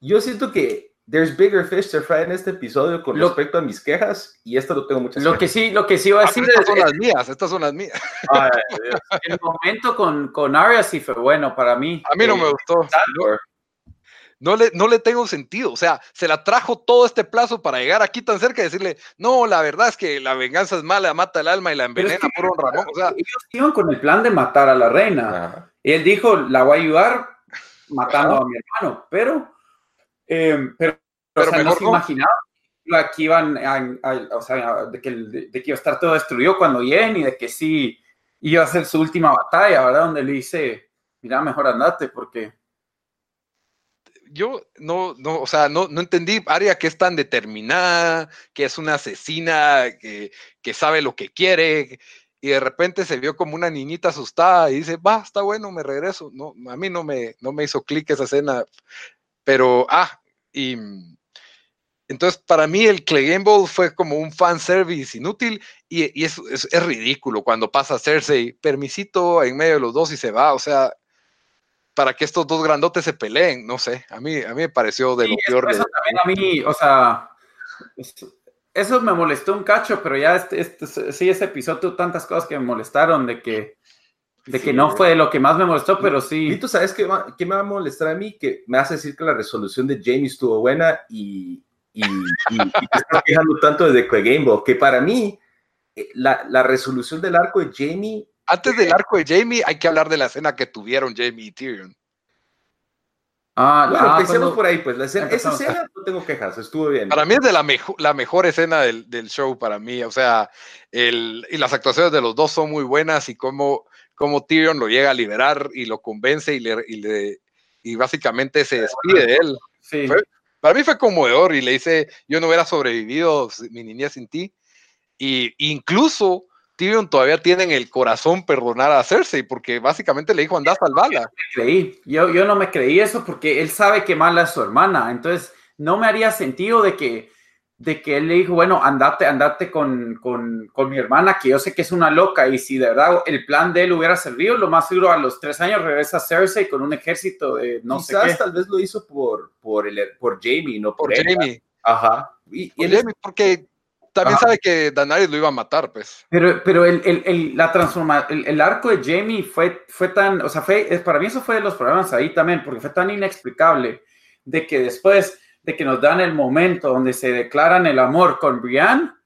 yo siento que There's bigger fish to fry en este episodio con respecto a mis quejas y esto lo tengo muchas Lo que sí, lo que sí va a ah, decir estas son las mías, estas son las mías. el momento con, con Arya sí fue bueno para mí. A mí no me gustó. No, le, no le tengo sentido, o sea, se la trajo todo este plazo para llegar aquí tan cerca y decirle, no, la verdad es que la venganza es mala, mata el alma y la envenena por un ramón. O sea, ellos iban con el plan de matar a la reina. Y él dijo, la voy a ayudar matando a mi hermano, pero eh, pero, pero no se imaginaba que iban o sea, de que, de, que, iba a estar todo destruido cuando lleguen y de que sí iba a ser su última batalla, ¿verdad? Donde le dice, mira, mejor andate porque... Yo no, no, o sea, no, no entendí, Aria, que es tan determinada, que es una asesina, que, que sabe lo que quiere, y de repente se vio como una niñita asustada y dice, va, está bueno, me regreso. No, a mí no me, no me hizo clic esa escena. Pero, ah, y mm, entonces para mí el Clay fue como un fan service inútil y, es, es, ridículo cuando pasa a Cersei, permisito en medio de los dos y se va, o sea, para que estos dos grandotes se peleen, no sé, a mí, a mí me pareció de lo peor. Eso también a mí, o sea, eso me molestó un cacho, pero ya este, este, sí, ese episodio, tantas cosas que me molestaron de que de que no fue lo que más me molestó, pero sí. Y tú sabes qué, qué, me va a molestar a mí, que me hace decir que la resolución de Jamie estuvo buena y, y, y, te estás quejando tanto desde The Game que para mí eh, la, la, resolución del arco de Jamie. Antes del arco de Jamie, hay que hablar de la escena que tuvieron Jamie y Tyrion. Ah, bueno, ah, empecemos por ahí, pues. La escena, esa escena no tengo quejas, estuvo bien. Para mí es de la, mejor la mejor escena del, del, show, para mí. O sea, el, y las actuaciones de los dos son muy buenas y cómo cómo Tyrion lo llega a liberar y lo convence y, le, y, le, y básicamente se despide de él. Sí. para mí fue conmovedor y le dice, yo no hubiera sobrevivido mi niñez sin ti. Y incluso Tyrion todavía tiene en el corazón perdonar a Cersei porque básicamente le dijo, anda, salvala. Creí. Yo, yo no me creí eso porque él sabe que mala es su hermana. Entonces, no me haría sentido de que de que él le dijo, bueno, andate, andate con, con, con, mi hermana, que yo sé que es una loca, y si de verdad el plan de él hubiera servido, lo más seguro a los tres años regresa Cersei con un ejército de no sé qué. tal vez lo hizo por, por, el, por Jamie, no por, Jamie. Ajá. Y, Jamie, porque también sabe que Daenerys lo iba a matar, pues. Pero, pero el, el, la transforma, el, arco de Jamie fue, fue tan, o sea, fue, para mí eso fue de los problemas ahí también, porque fue tan inexplicable de que después de que nos dan el momento donde se declaran el amor con Brian,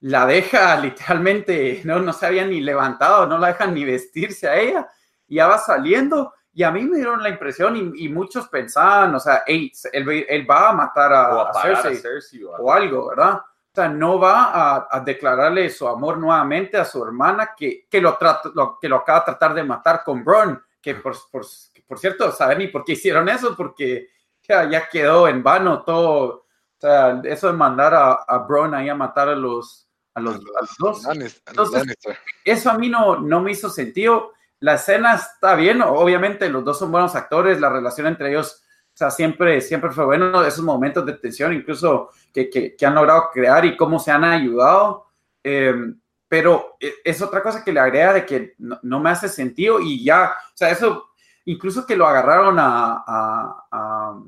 la deja *laughs* literalmente, no, no se había ni levantado, no la dejan ni vestirse a ella, ya va saliendo. Y a mí me dieron la impresión, y, muchos pensaban, o sea, él, va a matar a, Cersei, o, algo. ¿verdad? O sea, no va a, declararle su amor nuevamente a su hermana, que, que, lo, que lo acaba de tratar de matar con Bron, que por, por, por cierto, ¿saben ni por qué hicieron eso? Porque *laughs* ya, ya quedó en vano todo. O sea, eso de mandar a, a Braun ahí a matar a los, a los, dos. eso a mí no, no me hizo sentido. La escena está bien, obviamente los dos son buenos actores, la relación entre ellos, o sea, siempre, siempre fue bueno, esos momentos de tensión, incluso que, que, que han logrado crear y cómo se han ayudado. Em, pero e, es otra cosa que le agrega de que no, no, me hace sentido y ya, o sea, eso incluso que lo agarraron a, a,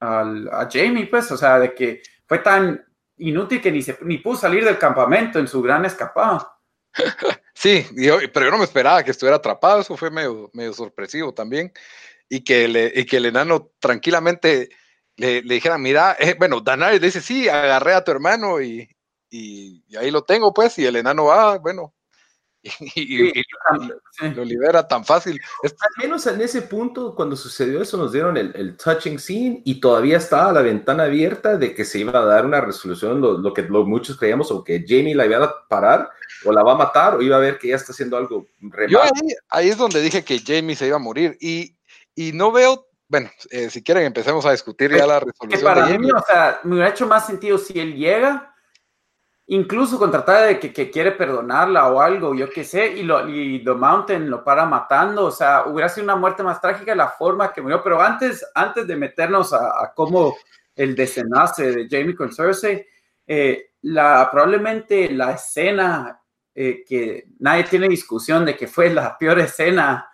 a, Jamie, pues, o sea, de que fue tan inútil que ni, se, ni pudo salir del campamento en su gran escapada. *laughs* Sí, pero yo no me esperaba que estuviera atrapado, eso fue medio, medio sorpresivo también. Y que, le, y que el enano tranquilamente le, le dijera, mira, eh, bueno, Daenerys dice, sí, agarré a tu hermano y, y, ahí lo tengo, pues, y el enano va, ah, bueno, *laughs* y, lo libera tan fácil. Al menos en ese punto, cuando sucedió eso, nos dieron el, touching scene y todavía estaba la ventana abierta de que se iba a dar una resolución, lo, que muchos creíamos, o que Jamie la iba a parar, o la va a matar, o iba a ver que ella está haciendo algo Yo ahí, es donde dije que Jamie se iba a morir, y, y no veo bueno, eh, si quieren empecemos a discutir ya la resolución. para mí, o sea, me hubiera hecho más sentido si él llega incluso con tratar de que, quiere perdonarla o algo, yo qué sé, y, lo, y The Mountain lo para matando, o sea, hubiera sido una muerte más trágica la forma que murió, pero antes, antes de meternos a, cómo el desenlace de Jamie con Cersei, eh, la, probablemente la escena eh, que nadie tiene discusión de que fue la peor escena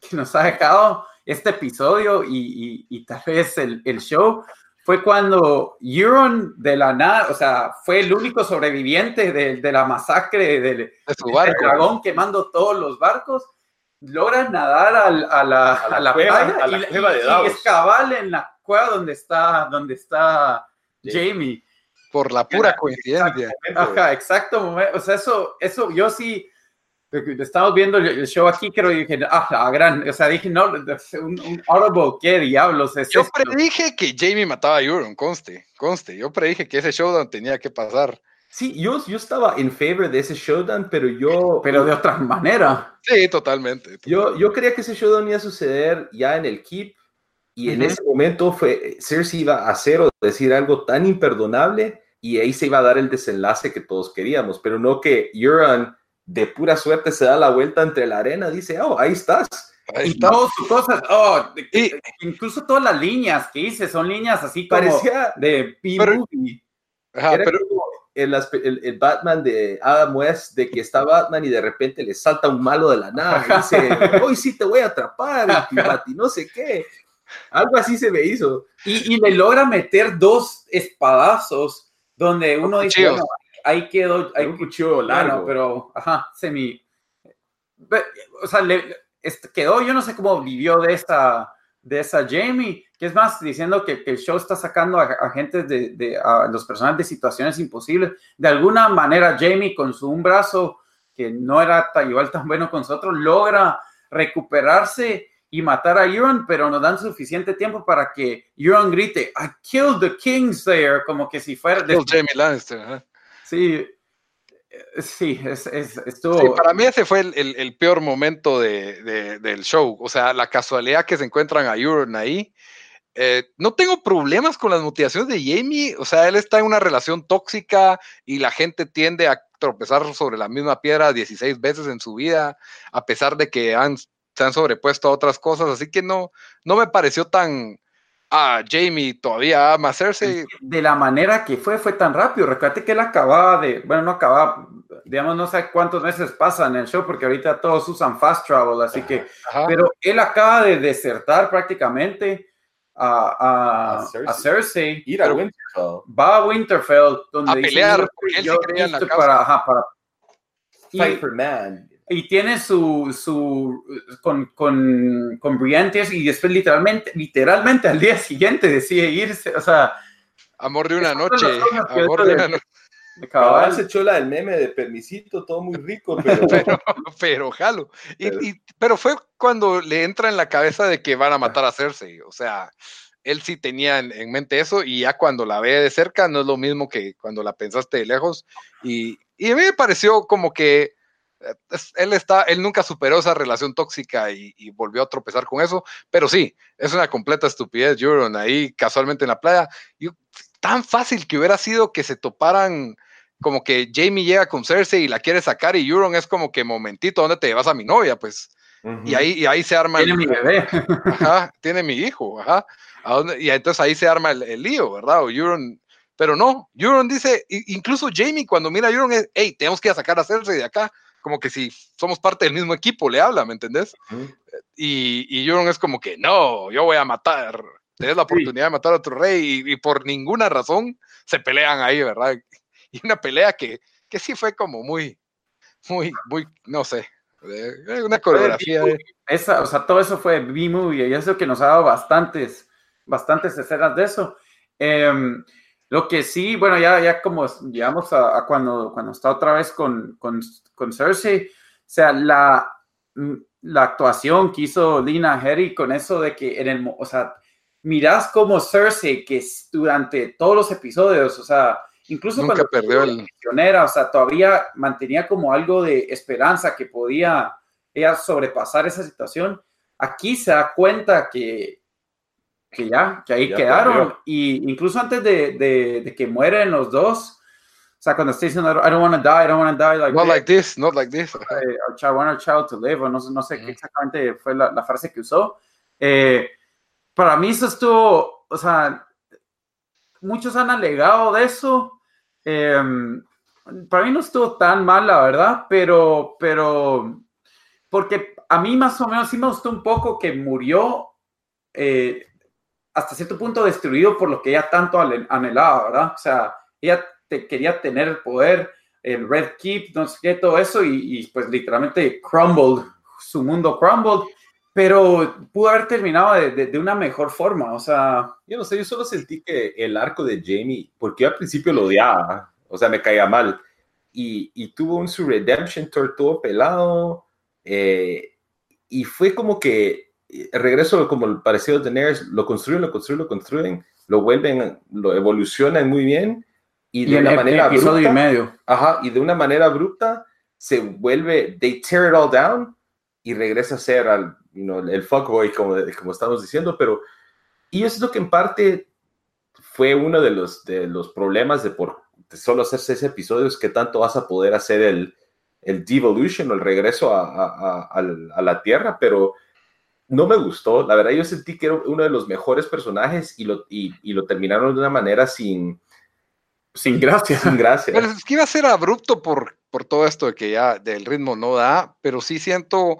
que nos ha dejado este episodio y, y, tal vez el, el show, fue cuando Euron de la nada, o sea, fue el único sobreviviente de, la masacre del, dragón quemando todos los barcos, logra nadar a, la, a, la, cueva, y, de en la cueva donde está, donde está Jamie. Por la pura coincidencia. Ajá, exacto. O sea, eso, eso yo sí Estamos viendo el show aquí, creo que dije, ah, la gran, o sea, dije, no, un, un audible, ¿qué diablos es Yo predije que Jamie mataba a Euron, conste, conste. Yo predije que ese showdown tenía que pasar. Sí, yo, yo estaba en favor de ese showdown, pero yo... Pero de otra manera. Sí, totalmente. Yo, yo creía que ese showdown iba a suceder ya en el Keep, y en ese momento fue, Cersei iba a hacer o decir algo tan imperdonable, y ahí se iba a dar el desenlace que todos queríamos, pero no que Euron de pura suerte se da la vuelta entre la arena, dice, oh, ahí estás. y todas sus cosas, oh, incluso todas las líneas que hice son líneas así como Parecía, de B-movie. pero el, el, Batman de Adam West, de que está Batman y de repente le salta un malo de la nada y dice, hoy sí te voy a atrapar, y *laughs* no sé qué. Algo así se me hizo. Y, y le logra meter dos espadazos donde uno dice, ahí quedó. Ahí, un cuchillo largo. pero, ajá, semi. O sea, le, quedó, yo no sé cómo vivió de esa, de esa Jamie, que es más, diciendo que, el show está sacando a, gente de, de a los personajes de situaciones imposibles. De alguna manera, Jamie, con su un brazo que no era tan, igual tan bueno con nosotros, logra recuperarse y matar a Euron, pero no dan suficiente tiempo para que Euron grite, I killed the Kingslayer, como que si fuera... De... Jamie Lannister, eh, sí, es, es, estuvo... para mí ese fue el, peor momento del show. O sea, la casualidad que se encuentran a Euron ahí. Eh, no tengo problemas con las motivaciones de Jamie. O sea, él está en una relación tóxica y la gente tiende a tropezar sobre la misma piedra 16 veces en su vida, a pesar de que han, se han sobrepuesto a otras cosas. Así que no, no me pareció tan, ah, Jamie todavía ama a Cersei. De la manera que fue, fue tan rápido. Recuerda que él acababa de, bueno, no acababa, digamos, no sé cuántos meses pasan en el show, porque ahorita todos usan fast travel, así que, pero él acaba de desertar prácticamente a, a, Cersei. Ir a Winterfell. Va a Winterfell, donde a pelear, porque él se creía en la casa. Para, ajá, para, Fight for man y tiene su, su con, con, con Brillantes y después literalmente, literalmente al día siguiente decide irse, o sea... Amor de una noche, amor de una noche. Cabal se echó la del meme de permisito, todo muy rico, *laughs* pero... pero, jalo. Y, pero... fue cuando le entra en la cabeza de que van a matar a Cersei, o sea, él sí tenía en, en, mente eso y ya cuando la ve de cerca no es lo mismo que cuando la pensaste de lejos y, y a mí me pareció como que él está, él nunca superó esa relación tóxica y, volvió a tropezar con eso, pero sí, es una completa estupidez, Euron, ahí casualmente en la playa. Y, tan fácil que hubiera sido que se toparan como que Jamie llega con Cersei y la quiere sacar y Euron es como que momentito, ¿dónde te llevas a mi novia? Pues, y, ahí, y ahí se arma. Tiene mi *laughs* bebé. Ajá, tiene mi hijo, ajá. Y entonces ahí se arma el, lío, ¿verdad? O Euron, pero no, Euron dice, incluso Jamie cuando mira a Euron es, hey, tenemos que ir a sacar a Cersei de acá como que si somos parte del mismo equipo, le habla, ¿me entendés? Y, y Euron es como que, no, yo voy a matar, tenés la oportunidad de matar a otro rey y, por ninguna razón se pelean ahí, ¿verdad? *laughs* Y una pelea que, que sí fue como muy, muy, muy, no sé, una coreografía. Esa, o sea, todo eso fue B-Movie y eso que nos ha dado bastantes, bastantes escenas de eso. Em, lo que sí, bueno, ya, ya como llegamos a, cuando, cuando está otra vez con, con, con Cersei, o sea, la, la actuación que hizo Lina Harry con eso de que en el, o sea, mirás como Cersei, que durante todos los episodios, o sea, incluso cuando perdió el... o sea, todavía mantenía como algo de esperanza que podía ella sobrepasar esa situación. Aquí se da cuenta que, que ya, que ahí quedaron. Y incluso antes de, de, que mueren los dos, o sea, cuando está diciendo, I don't want to die, I don't want to die. Like not like this, not like this. I want our child to live, o no, no sé qué exactamente fue la, la, frase que usó. Eh, para mí eso estuvo, o sea, muchos han alegado de eso. Em, para mí no estuvo tan mal, la verdad, pero, pero, porque a mí más o menos sí me gustó un poco que murió eh, hasta cierto punto destruido por lo que ella tanto anhelaba, ¿verdad? O sea, ella quería tener el poder, el Red Keep, no sé qué, todo eso, y, y pues literalmente crumbled, su mundo crumbled pero pudo haber terminado de, una mejor forma, o sea... Yo no sé, yo solo sentí que el arco de Jamie, porque al principio lo odiaba, o sea, me caía mal, y, tuvo un su redemption todo pelado, eh, y fue como que el regreso como el parecido de Daenerys, lo construyen, lo construyen, lo construyen, lo vuelven, lo evolucionan muy bien, y de una manera abrupta, y medio. Ajá, y de una manera abrupta se vuelve, they tear it all down, y regresa a ser al el fuckboy, como, como estamos diciendo, pero y es lo que en parte fue uno de los, de los problemas de por solo hacer seis episodios, que tanto vas a poder hacer el, el devolution o el regreso a, a, la Tierra, pero no me gustó. La verdad, yo sentí que era uno de los mejores personajes y lo, y, y lo terminaron de una manera sin, sin gracia. Sin gracia. es que iba a ser abrupto por, por todo esto de que ya del ritmo no da, pero sí siento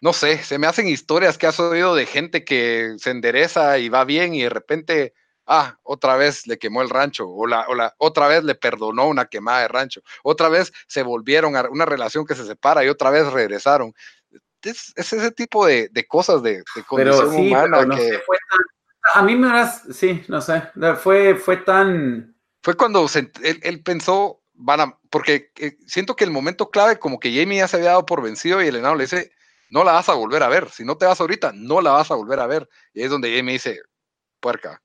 no sé, se me hacen historias que has oído de gente que se endereza y va bien y de repente, ah, otra vez le quemó el rancho, o la, o la otra vez le perdonó una quemada de rancho, otra vez se volvieron a una relación que se separa y otra vez regresaron. Es, ese tipo de, cosas de, condición humana que... a mí me das, sí, no sé, fue, fue tan... Fue cuando él, pensó, van a, porque eh, siento que el momento clave, como que Jamie ya se había dado por vencido y el enano le dice, no la vas a volver a ver. Si no te vas ahorita, no la vas a volver a ver. Y es donde me dice, puerca.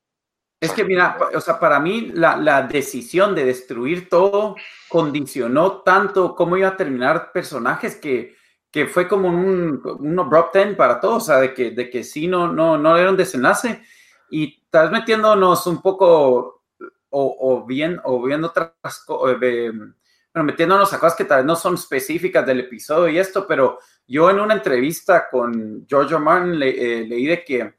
Es que mira, o sea, para mí la, decisión de destruir todo condicionó tanto cómo iba a terminar personajes que, que fue como un, un abrupt end para todos, o sea, de que, de que sí no, no, no era un desenlace. Y estás metiéndonos un poco o, bien, o viendo otras cosas, eh, bueno, metiéndonos a cosas que tal vez no son específicas del episodio y esto, pero yo en una entrevista con George Martin eh, leí de que,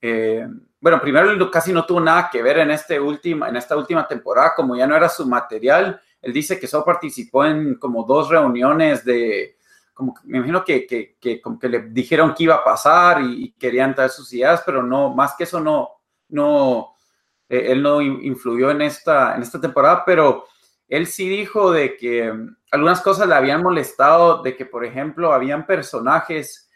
eh, bueno, primero casi no tuvo nada que ver en, este última, en esta última temporada, como ya no era su material, él dice que solo participó en como dos reuniones de, como me imagino que, que, que, como que le dijeron que iba a pasar y, querían traer sus ideas, pero no, más que eso no, no, eh, él no influyó en esta, en esta temporada, pero él sí dijo de que mm, algunas cosas le habían molestado, de que, por ejemplo, habían personajes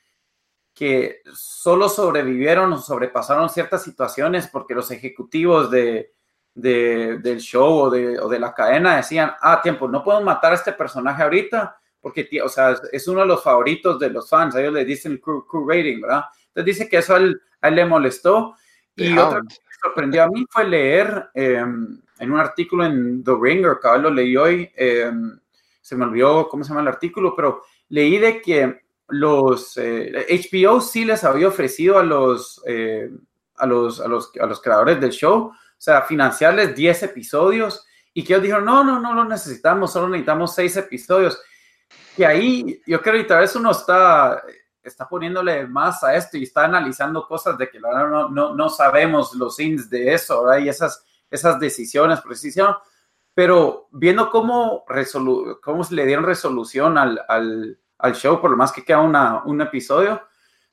que solo sobrevivieron o sobrepasaron ciertas situaciones porque los ejecutivos de, del show o de, o de, la cadena decían, ah, tiempo, no puedo matar a este personaje ahorita porque, o sea, es uno de los favoritos de los fans, ellos le dicen crew, rating, ¿verdad? Entonces dice que eso a él, le molestó. Y otra cosa que sorprendió a mí fue leer... Em, en un artículo en The Ringer, que lo leí hoy, em, se me olvidó cómo se llama el artículo, pero leí de que los HBO eh, sí les había ofrecido a los, eh, a los, a los, a los creadores del show, o sea, financiarles 10 episodios y que ellos dijeron, no, no, no lo necesitamos, solo necesitamos 6 episodios. Y ahí yo creo que tal vez uno está, está poniéndole más a esto y está analizando cosas de que no, no, no sabemos los ins de eso, ¿verdad? Y esas esas decisiones, precisión, pero viendo cómo, cómo le dieron resolución al, al, al, show, por lo más que queda una, un episodio,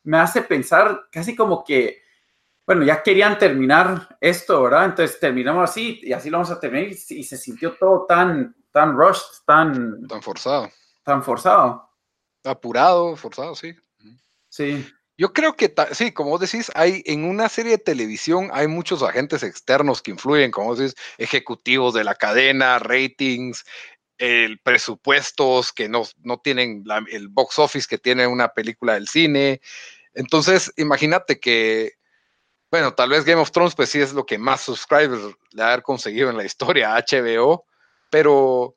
me hace pensar casi como que, bueno, ya querían terminar esto, ¿verdad? Entonces terminamos así y así lo vamos a terminar y, se sintió todo tan, tan rushed, tan... Tan forzado. Tan forzado. Apurado, forzado, sí. Sí. Yo creo que, sí, como vos decís, hay en una serie de televisión hay muchos agentes externos que influyen, como vos decís, ejecutivos de la cadena, ratings, el presupuestos que no, no tienen el box office que tiene una película del cine. Entonces, imagínate que, bueno, tal vez Game of Thrones, pues sí es lo que más subscribers le ha conseguido en la historia, HBO, pero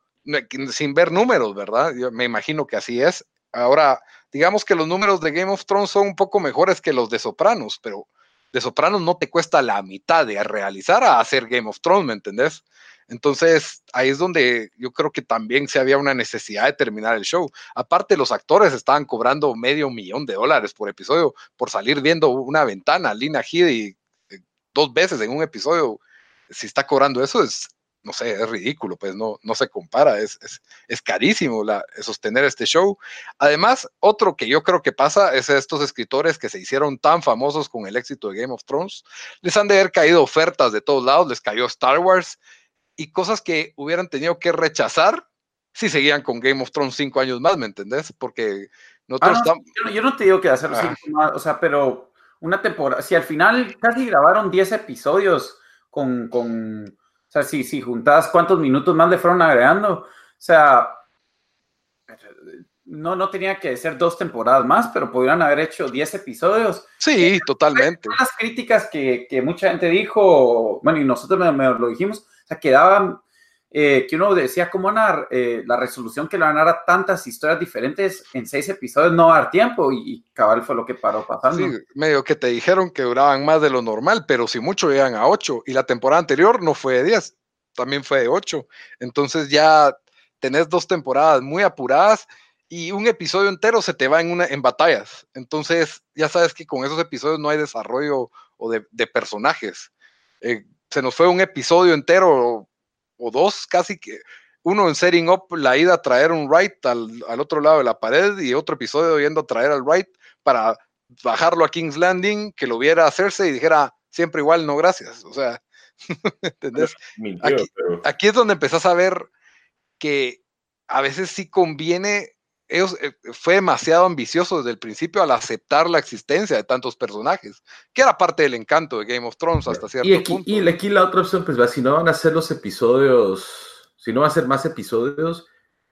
sin ver números, ¿verdad? Yo me imagino que así es. Ahora, digamos que los números de Game of Thrones son un poco mejores que los de Sopranos, pero de Sopranos no te cuesta la mitad de realizar a hacer Game of Thrones, ¿me entendés? Entonces, ahí es donde yo creo que también se había una necesidad de terminar el show. Aparte, los actores estaban cobrando medio millón de dólares por episodio por salir viendo una ventana. Lina Headey eh, dos veces en un episodio, si está cobrando eso, es no sé, es ridículo, pues no, no se compara, es, es, carísimo la, sostener este show. Además, otro que yo creo que pasa es estos escritores que se hicieron tan famosos con el éxito de Game of Thrones, les han de haber caído ofertas de todos lados, les cayó Star Wars y cosas que hubieran tenido que rechazar si seguían con Game of Thrones cinco años más, ¿me entendés? Porque nosotros ah, yo, no te digo que hacerlo ah. cinco más, o sea, pero una temporada, si al final casi grabaron 10 episodios con, con o sea, si, si juntas cuántos minutos más le fueron agregando, o sea, no, no tenía que ser dos temporadas más, pero pudieran haber hecho 10 episodios. Sí, totalmente. Las críticas que, que, mucha gente dijo, bueno, y nosotros me, lo dijimos, o sea, quedaban, eh, que uno decía, ¿cómo van eh, la resolución que le van a dar a tantas historias diferentes en seis episodios no va a dar tiempo? Y, cabal fue lo que paró pasando. Sí, medio que te dijeron que duraban más de lo normal, pero si mucho llegan a ocho. Y la temporada anterior no fue de diez, también fue de ocho. Entonces ya tenés dos temporadas muy apuradas y un episodio entero se te va en, una, en batallas. Entonces ya sabes que con esos episodios no hay desarrollo o de, personajes. Eh, se nos fue un episodio entero o dos casi que uno en setting up la ida a traer un right al, otro lado de la pared y otro episodio yendo a traer al right para bajarlo a King's Landing, que lo viera hacerse y dijera siempre igual, no gracias. O sea, *laughs* ¿entendés? aquí, es donde empezás a ver que a veces sí conviene ellos, eh, fue demasiado ambicioso desde el principio al aceptar la existencia de tantos personajes, que era parte del encanto de Game of Thrones hasta cierto y aquí, punto. Y aquí la otra opción, pues va, si no van a hacer los episodios, si no van a hacer más episodios,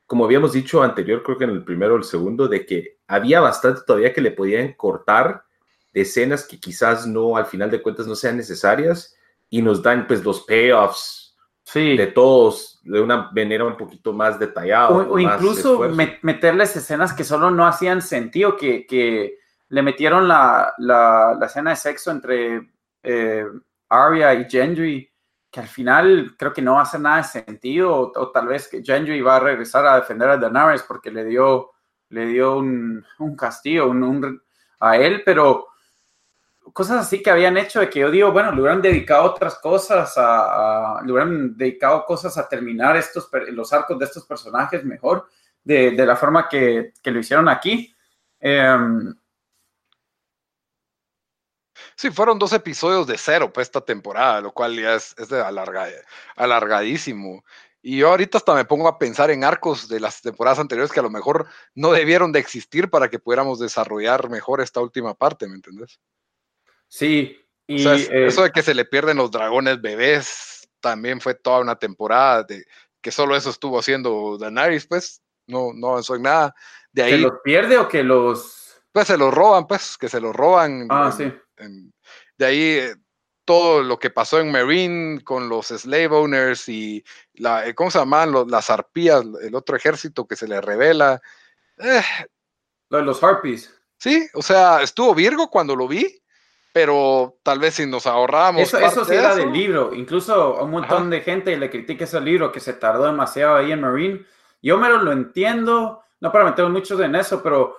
como habíamos dicho anterior, creo que en el primero o el segundo, de que había bastante todavía que le podían cortar de escenas que quizás no, al final de cuentas, no sean necesarias y nos dan pues los payoffs sí. de todos de una manera un poquito más detallada. O, incluso meterles escenas que solo no hacían sentido, que, que le metieron la, la, la, escena de sexo entre eh, Arya y Gendry, que al final creo que no hace nada de sentido, o, tal vez que Gendry va a regresar a defender a Daenerys porque le dio, le dio un, un castigo un, a él, pero cosas así que habían hecho de que yo digo, bueno, le hubieran dedicado otras cosas, a, le hubieran dedicado cosas a terminar estos, los arcos de estos personajes mejor, de, de la forma que, que, lo hicieron aquí. Em, sí, fueron dos episodios de cero pues esta temporada, lo cual ya es, es de alargadísimo. Y yo ahorita hasta me pongo a pensar en arcos de las temporadas anteriores que a lo mejor no debieron de existir para que pudiéramos desarrollar mejor esta última parte, ¿me entendés? Sí, y eh, eso de que se le pierden los dragones bebés también fue toda una temporada de que solo eso estuvo haciendo Daenerys, pues no, no avanzó en nada. De ahí, ¿Que los pierde o que los...? Pues se los roban, pues, que se los roban. Ah, sí. de ahí eh, todo lo que pasó en Marine con los slave owners y la, eh, ¿cómo se llaman? las arpías, el otro ejército que se le revela. los harpies. Sí, o sea, estuvo Virgo cuando lo vi pero tal vez si nos ahorramos. Eso, eso sí era del libro. Incluso un montón de gente le critica ese libro que se tardó demasiado ahí en Marine. Yo me lo entiendo, no para meter mucho en eso, pero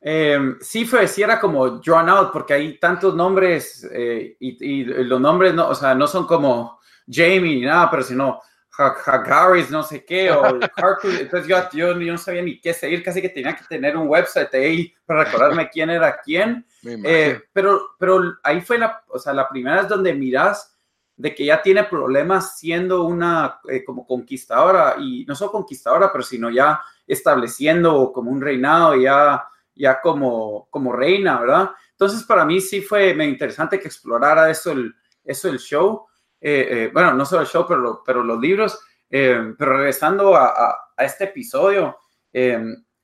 eh, sí fue, sí era como drawn out, porque hay tantos nombres eh, y, y, los nombres no, o sea, no son como Jamie ni nada, pero sino Hagaris, no sé qué, o *laughs* Entonces yo, yo, no sabía ni qué seguir, casi que tenía que tener un website ahí para recordarme quién era quién. Eh, pero, pero ahí fue la, o sea, la primera es donde miras de que ya tiene problemas siendo una eh, como conquistadora y no solo conquistadora, pero sino ya estableciendo como un reinado ya ya como como reina, ¿verdad? Entonces para mí sí fue me interesante que explorara eso el eso el show, eh, eh, bueno no solo el show pero pero los libros, pero regresando a, a, este episodio,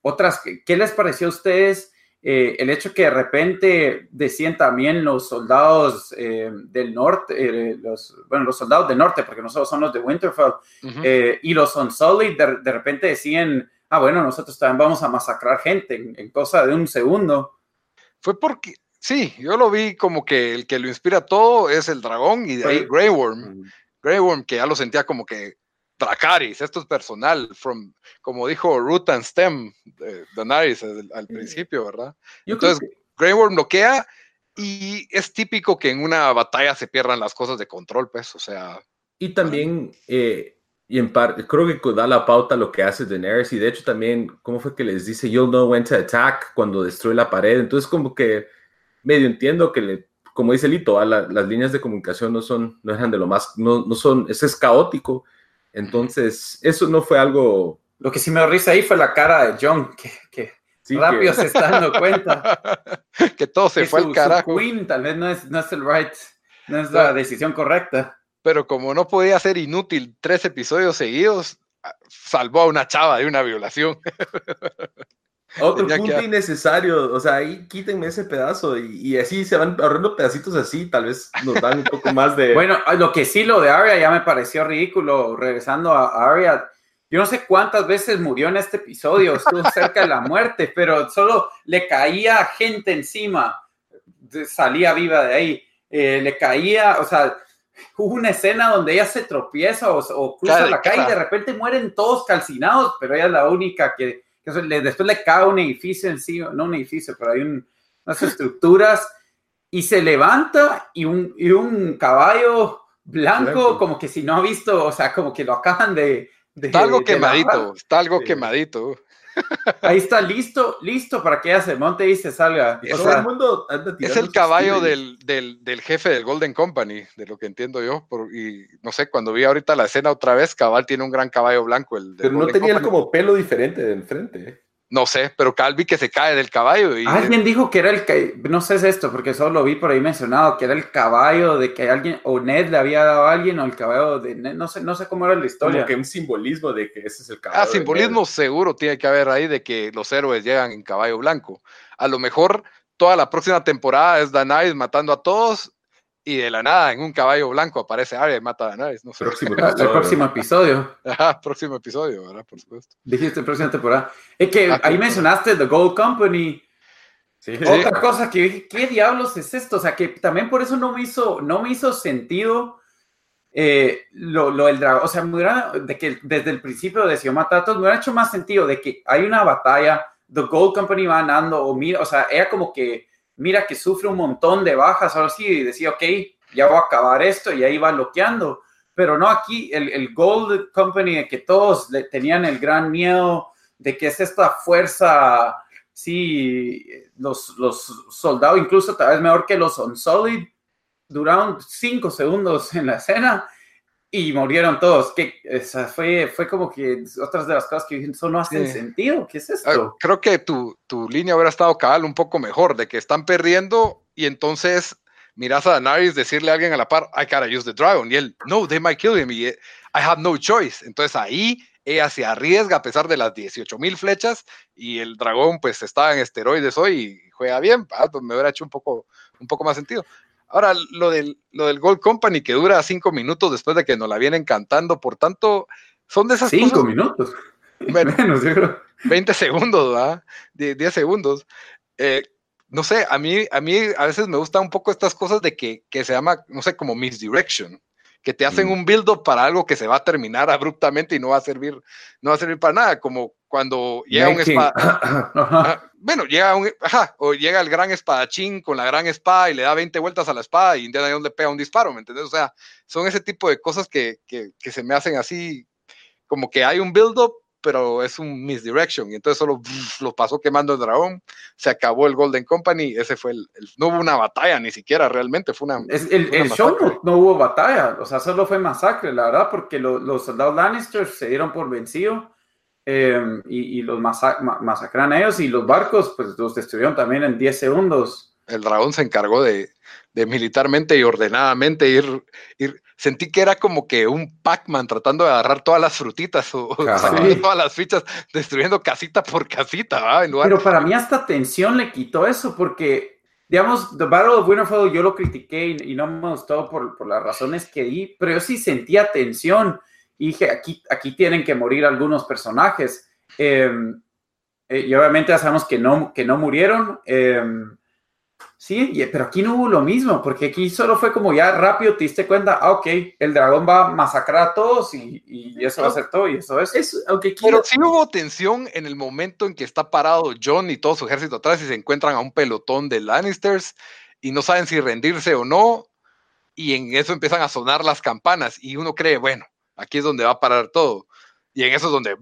otras ¿qué les pareció a ustedes? Eh, el hecho que de repente decían también los soldados eh, del norte, eh, los, bueno, los soldados del norte, porque no solo son los de Winterfell, y los Unsullied de, de repente decían, ah, bueno, nosotros también vamos a masacrar gente en, cosa de un segundo. Fue porque, sí, yo lo vi como que el que lo inspira todo es el dragón y de ahí Grey Worm. Grey Worm, que ya lo sentía como que Dracaris, esto es personal, from, como dijo Root and Stem, de Daenerys al, principio, ¿verdad? Entonces, Grey Worm bloquea y es típico que en una batalla se pierdan las cosas de control, pues, o sea. Y también, eh, y en parte, creo que da la pauta lo que hace Daenerys, y de hecho también, ¿cómo fue que les dice, you'll know when to attack cuando destruye la pared? Entonces, como que medio entiendo que le, como dice Lito, las líneas de comunicación no son, no dejan de lo más, no, no son, eso es caótico, entonces, eso no fue algo... Lo que sí me risa ahí fue la cara de John, que, rápido se está dando cuenta. *laughs* que todo se fue al carajo. Queen tal vez no es, no es el right, no es la decisión correcta. Pero como no podía ser inútil tres episodios seguidos, salvó a una chava de una violación. *laughs* Otro punto innecesario, o sea, ahí quítenme ese pedazo y, así se van ahorrando pedacitos así, tal vez nos dan un poco más de... *laughs* Bueno, lo que sí, lo de Arya ya me pareció ridículo, regresando a Arya, yo no sé cuántas veces murió en este episodio, estuvo *laughs* cerca de la muerte, pero solo le caía gente encima, salía viva de ahí, eh, le caía, o sea, hubo una escena donde ella se tropieza o, cruza la calle y de repente mueren todos calcinados, pero ella es la única que después le cae un edificio encima, no un edificio, pero hay unas estructuras y se levanta y un, y un caballo blanco, como que si no ha visto, o sea, como que lo acaban de... está algo quemadito, está algo quemadito. Ahí está listo, listo para que ella se monte y se salga. es el caballo del, jefe del Golden Company, de lo que entiendo yo. y no sé, cuando vi ahorita la escena otra vez, Cabal tiene un gran caballo blanco. El Pero no tenía como pelo diferente de enfrente. No sé, pero Calvi que se cae del caballo. Y alguien dijo que era el, no sé es esto, porque solo lo vi por ahí mencionado, que era el caballo de que alguien, o Ned le había dado a alguien, o el caballo de Ned, no sé, no sé cómo era la historia. Como que un simbolismo de que ese es el caballo. Ah, simbolismo seguro tiene que haber ahí de que los héroes llegan en caballo blanco. A lo mejor toda la próxima temporada es Danais matando a todos y de la nada en un caballo blanco aparece Arya y mata a Daenerys. No sé. Próximo *laughs* el próximo episodio. Ajá, próximo episodio, ¿verdad? Por supuesto. Dijiste próxima temporada. Es que ah, ahí mencionaste The Gold Company. Sí, Otra cosa que dije, ¿qué diablos es esto? O sea, que también por eso no me hizo, no me hizo sentido eh, lo, lo del dragón. O sea, me de que desde el principio de Matatos me hubiera hecho más sentido de que hay una batalla, The Gold Company va ganando, o mira, o sea, era como que mira que sufre un montón de bajas, ahora sí, y decía, ok, ya voy a acabar esto, y ahí va bloqueando. Pero no, aquí el, el Gold Company, que todos le tenían el gran miedo de que es esta fuerza, sí, los, los soldados, incluso tal vez mejor que los Unsullied, duraron cinco segundos en la escena y murieron todos. Que esa fue, fue como que otras de las cosas que dije, eso no hace sentido. ¿Qué es esto? Ah, creo que tu, tu, línea hubiera estado cabal un poco mejor, de que están perdiendo y entonces miras a Daenerys decirle a alguien a la par, I gotta use the dragon. Y él, no, they might kill him. Y I have no choice. Entonces ahí ella se arriesga a pesar de las 18 mil flechas y el dragón pues está en esteroides hoy y juega bien. Ah, pues me hubiera hecho un poco, un poco más sentido. Ahora, lo del, lo del Gold Company que dura cinco minutos después de que nos la vienen cantando, por tanto, son de esas cinco minutos. *laughs* *laughs* Menos, 20 segundos, ¿verdad? 10 segundos. Eh, no sé, a mí, a mí a veces me gustan un poco estas cosas de que, que se llama, no sé, como misdirection, que te hacen mm. un build-up para algo que se va a terminar abruptamente y no va a servir, no va a servir para nada, como cuando llega un espada. *laughs* bueno, llega un, ajá, o llega el gran espadachín con la gran espada y le da 20 vueltas a la espada y Indiana Jones le pega un disparo, ¿me entiendes? O sea, son ese tipo de cosas que, que, que se me hacen así, como que hay un build-up, pero es un misdirection. Y entonces solo lo pasó quemando el dragón. Se acabó el Golden Company. Ese fue el, no hubo una batalla ni siquiera realmente. Fue una. el, show no, hubo batalla. O sea, solo fue masacre, la verdad, porque los soldados Lannister se dieron por Em, y, los masacran a ellos. Y los barcos, pues los destruyeron también en 10 segundos. El dragón se encargó de, de militarmente y ordenadamente ir, ir sentí que era como que un Pac-Man tratando de agarrar todas las frutitas o todas las fichas, destruyendo casita por casita. Pero para mí hasta tensión le quitó eso, porque, digamos, The Battle of Winterfell yo lo critiqué y, no me gustó por, por, las razones que di, pero yo sí sentía tensión y dije, aquí, aquí tienen que morir algunos personajes. Em, eh, y obviamente ya sabemos que no, que no murieron. Em, Sí, pero aquí no hubo lo mismo, porque aquí solo fue como ya rápido te diste cuenta, ah, ok, el dragón va a masacrar a todos y, eso va a ser todo y eso es. aunque Pero sí hubo tensión en el momento en que está parado John y todo su ejército atrás y se encuentran a un pelotón de Lannisters y no saben si rendirse o no, y en eso empiezan a sonar las campanas y uno cree, bueno, aquí es donde va a parar todo. Y en eso es donde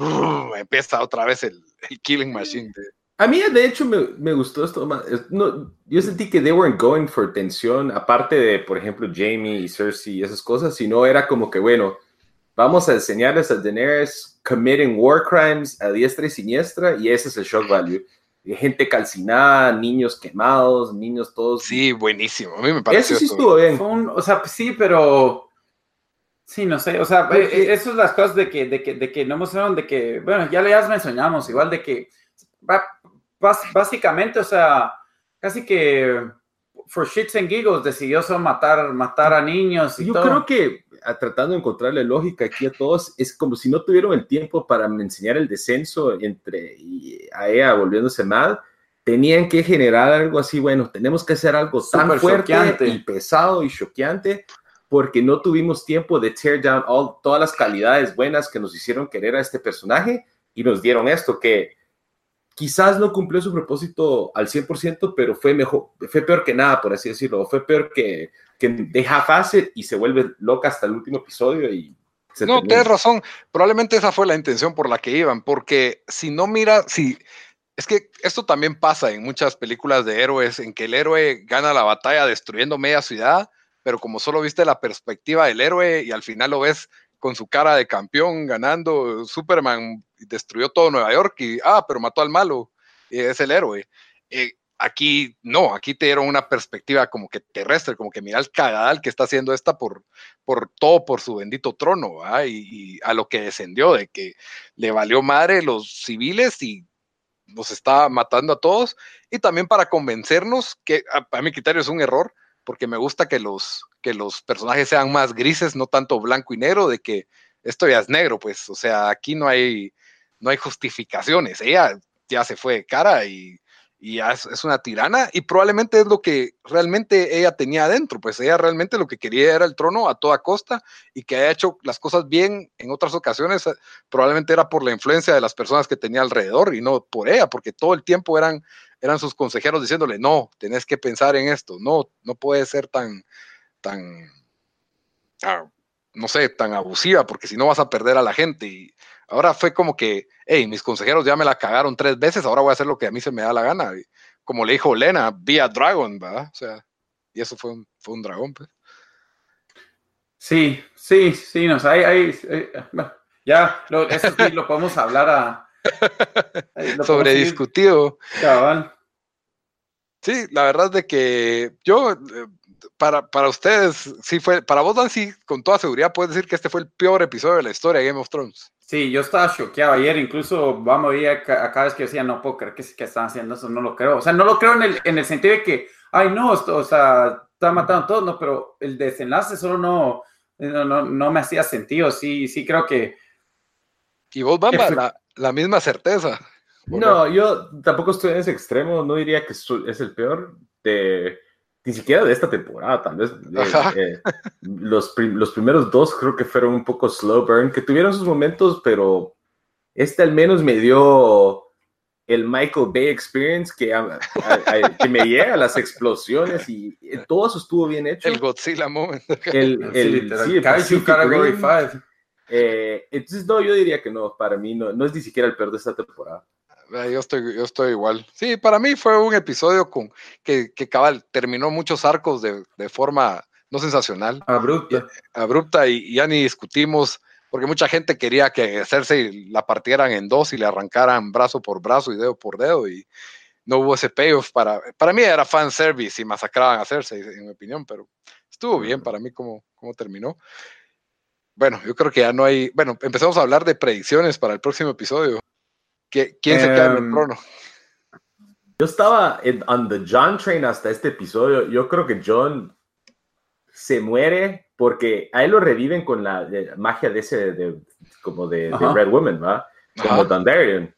empieza otra vez el, killing machine. A mí, de hecho, me, gustó esto más. No, yo sentí que they weren't going for tensión, aparte de, por ejemplo, Jamie y Cersei y esas cosas, sino era como que, bueno, vamos a enseñarles a Daenerys committing war crimes a diestra y siniestra, y ese es el shock value. Gente calcinada, niños quemados, niños todos. Sí, buenísimo. A mí me parece. Eso sí estuvo bien. o sea, sí, pero. Sí, no sé. O sea, eh, eh, eso es las cosas de que, de que, de que no mostraron, de que, bueno, ya le mencionamos, igual de que básicamente, o sea, casi que for shits and giggles decidió solo matar, matar a niños y Yo creo que tratando de encontrarle lógica aquí a todos, es como si no tuvieron el tiempo para enseñar el descenso entre a ella volviéndose mal, tenían que generar algo así, bueno, tenemos que hacer algo tan fuerte y pesado y choqueante porque no tuvimos tiempo de tear down all, todas las calidades buenas que nos hicieron querer a este personaje y nos dieron esto que quizás no cumplió su propósito al 100%, pero fue mejor, fue peor que nada, por así decirlo, fue peor que, que deja fase y se vuelve loca hasta el último episodio y no, tienes razón. Probablemente esa fue la intención por la que iban, porque si no mira, si es que esto también pasa en muchas películas de héroes, en que el héroe gana la batalla destruyendo media ciudad, pero como solo viste la perspectiva del héroe y al final lo ves con su cara de campeón ganando, Superman destruyó todo Nueva York y, ah, pero mató al malo, es el héroe. Eh, aquí no, aquí te dieron una perspectiva como que terrestre, como que mira el cagadal que está haciendo esta por, por todo, por su bendito trono, y, a lo que descendió, de que le valió madre los civiles y nos está matando a todos, y también para convencernos, que a, a mi criterio es un error, porque me gusta que los, que los personajes sean más grises, no tanto blanco y negro, de que esto ya es negro, pues, o sea, aquí no hay, no hay justificaciones, ella ya se fue de cara y, y es, es, una tirana y probablemente es lo que realmente ella tenía adentro, pues ella realmente lo que quería era el trono a toda costa y que haya hecho las cosas bien en otras ocasiones, probablemente era por la influencia de las personas que tenía alrededor y no por ella, porque todo el tiempo eran, eran sus consejeros diciéndole, no, tenés que pensar en esto, no, no puede ser tan, tan, ah, no sé, tan abusiva, porque si no vas a perder a la gente. Y ahora fue como que, hey, mis consejeros ya me la cagaron tres veces, ahora voy a hacer lo que a mí se me da la gana. como le dijo Lena, vía Dragon, ¿verdad? O sea, y eso fue un, fue un dragón, pues. Sí, sí, sí, no, hay, hay, eh, ya, eso sí lo podemos hablar a... Sobre discutido. Sí, la verdad es de que yo, eh, para, para ustedes, sí fue, para vos, Dan, sí, con toda seguridad puedes decir que este fue el peor episodio de la historia de Game of Thrones. Sí, yo estaba choqueado ayer, incluso vamos a ir a, cada vez que decía, no puedo creer que, que están haciendo eso, no lo creo. O sea, no lo creo en el, en el sentido de que, ay, no, esto, o sea, está matando a todos, no, pero el desenlace solo no, no, no, me hacía sentido. Sí, sí creo que. Y vos, Bamba, la, la misma certeza. No, yo tampoco estoy en ese extremo, no diría que es el peor de ni siquiera de esta temporada, tal vez. Eh, los, los primeros dos creo que fueron un poco slow burn, que tuvieron sus momentos, pero este al menos me dio el Michael Bay experience que, que me llega a las explosiones y, todo eso estuvo bien hecho. El Godzilla moment. El, el, sí, el Eh, entonces, no, yo diría que no, para mí no, no es ni siquiera el peor de esta temporada. Ah, yo estoy, yo estoy igual. Sí, para mí fue un episodio con que, que cabal terminó muchos arcos de, de forma no sensacional. Abrupta. abrupta y, ya ni discutimos, porque mucha gente quería que Cersei la partieran en dos y le arrancaran brazo por brazo y dedo por dedo y no hubo ese payoff para, para mí era fan service y masacraban a Cersei, en mi opinión, pero estuvo bien para mí como, como terminó. Bueno, yo creo que ya no hay, bueno, empezamos a hablar de predicciones para el próximo episodio. ¿Quién se queda en el em, trono? Yo estaba en on the John train hasta este episodio. Yo creo que John se muere porque a él lo reviven con la, magia de ese, de, como de, Red Woman, ¿va? Como Dondarrion.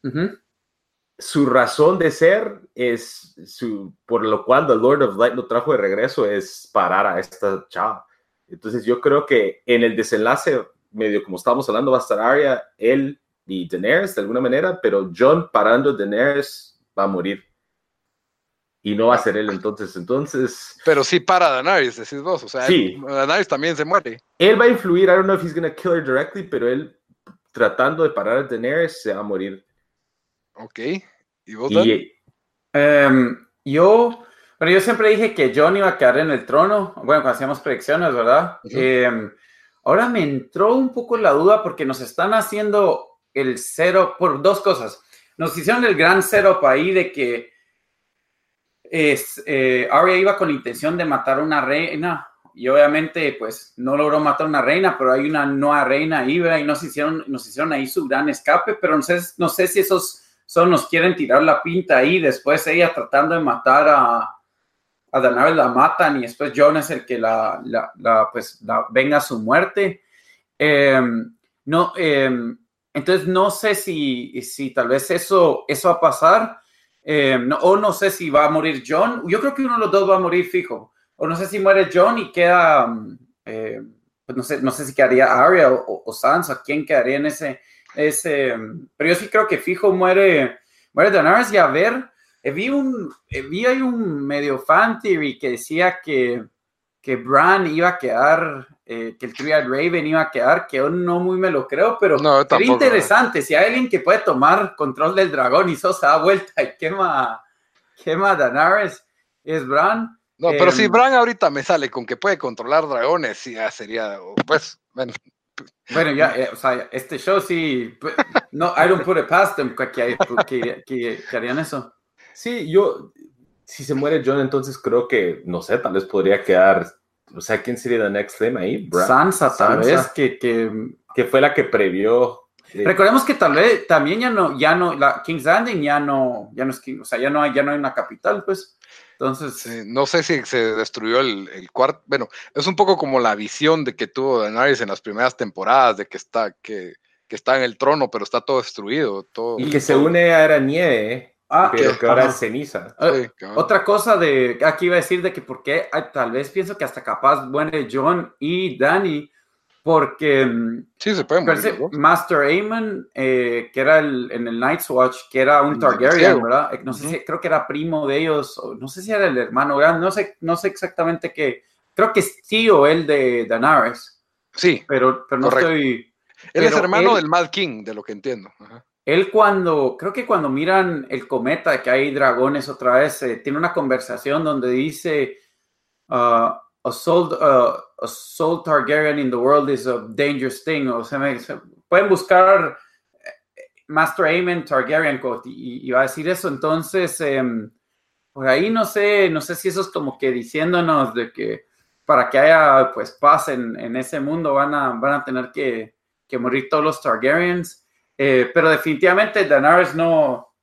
Su razón de ser es, su, por lo cual The Lord of Light lo trajo de regreso, es parar a esta chava. Entonces yo creo que en el desenlace, medio como estábamos hablando, va a estar Arya, él y Daenerys de alguna manera, pero John parando Daenerys va a morir. Y no va a ser él entonces, entonces... Pero sí para Daenerys, decís vos, o sea, sí. Daenerys también se muere. Él va a influir, I don't know if he's going to kill her directly, pero él tratando de parar a Daenerys se va a morir. Ok, ¿y vos, em, yo, bueno, yo siempre dije que John iba a quedar en el trono, bueno, cuando hacíamos predicciones, ¿verdad? Em, ahora me entró un poco la duda porque nos están haciendo el cero por dos cosas. Nos hicieron el gran cero ahí de que es, eh, Arya iba con la intención de matar a una reina y obviamente pues no logró matar a una reina, pero hay una nueva reina ahí, y nos hicieron, nos hicieron ahí su gran escape, pero no sé, no sé si esos son nos quieren tirar la pinta ahí, después ella tratando de matar a, a Daenerys la matan y después Jon es el que la, pues venga a su muerte. Em, no, em, entonces no sé si, si tal vez eso, eso va a pasar. Eh, o no sé si va a morir John. Yo creo que uno de los dos va a morir fijo. O no sé si muere John y queda, pues no sé, no sé si quedaría Arya o, o, Sansa, quién quedaría en ese, ese. Pero yo sí creo que fijo muere, muere Daenerys y a ver, vi un, vi hay un medio fan theory que decía que, que Bran iba a quedar eh, que el Triad Raven iba a quedar, que yo no muy me lo creo, pero no, sería interesante. Si hay alguien que puede tomar control del dragón y Sosa da vuelta y quema, quema a Daenerys, es Bran. No, pero si em, Bran ahorita me sale con que puede controlar dragones, ya sería, pues, bueno. Bueno, ya, eh, o sea, este show sí, no, I don't put it past them que, que, que, harían eso. Sí, yo, si se muere John, entonces creo que, no sé, tal vez podría quedar o sea, ¿quién sería la next theme ahí? Sansa, tal vez, que, que, fue la que previó. Eh, Recordemos que tal vez también ya no, ya no, la King's Landing ya no, ya no es o sea, ya no hay, ya no hay una capital, pues. Entonces. no sé si se destruyó el, el cuarto. Bueno, es un poco como la visión de que tuvo Daenerys en las primeras temporadas, de que está, que, que está en el trono, pero está todo destruido. Todo, y que se une a Era Nieve, ¿eh? Ah, pero que ahora es ceniza. Ah, otra cosa de aquí iba a decir de que porque tal vez pienso que hasta capaz muere John y Danny porque mm, sí se puede Master Aemon eh, que era el, en el Night's Watch que era un Targaryen verdad no sé si creo que era primo de ellos no sé si era el hermano no sé no sé exactamente qué. Creo que es tío él de Daenerys sí pero pero no estoy él es hermano del Mad King de lo que entiendo Ajá. Él cuando, creo que cuando miran el cometa, que hay dragones otra vez, eh, tiene una conversación donde dice, uh, a, soul, uh, a Targaryen in the world is a dangerous thing. O sea, pueden buscar eh, Master Aemon Targaryen y, y, va a decir eso. Entonces, em, por ahí no sé, no sé si eso es como que diciéndonos de que para que haya pues paz en, en ese mundo van a, van a tener que, que morir todos los Targaryens. Eh, pero definitivamente Daenerys no,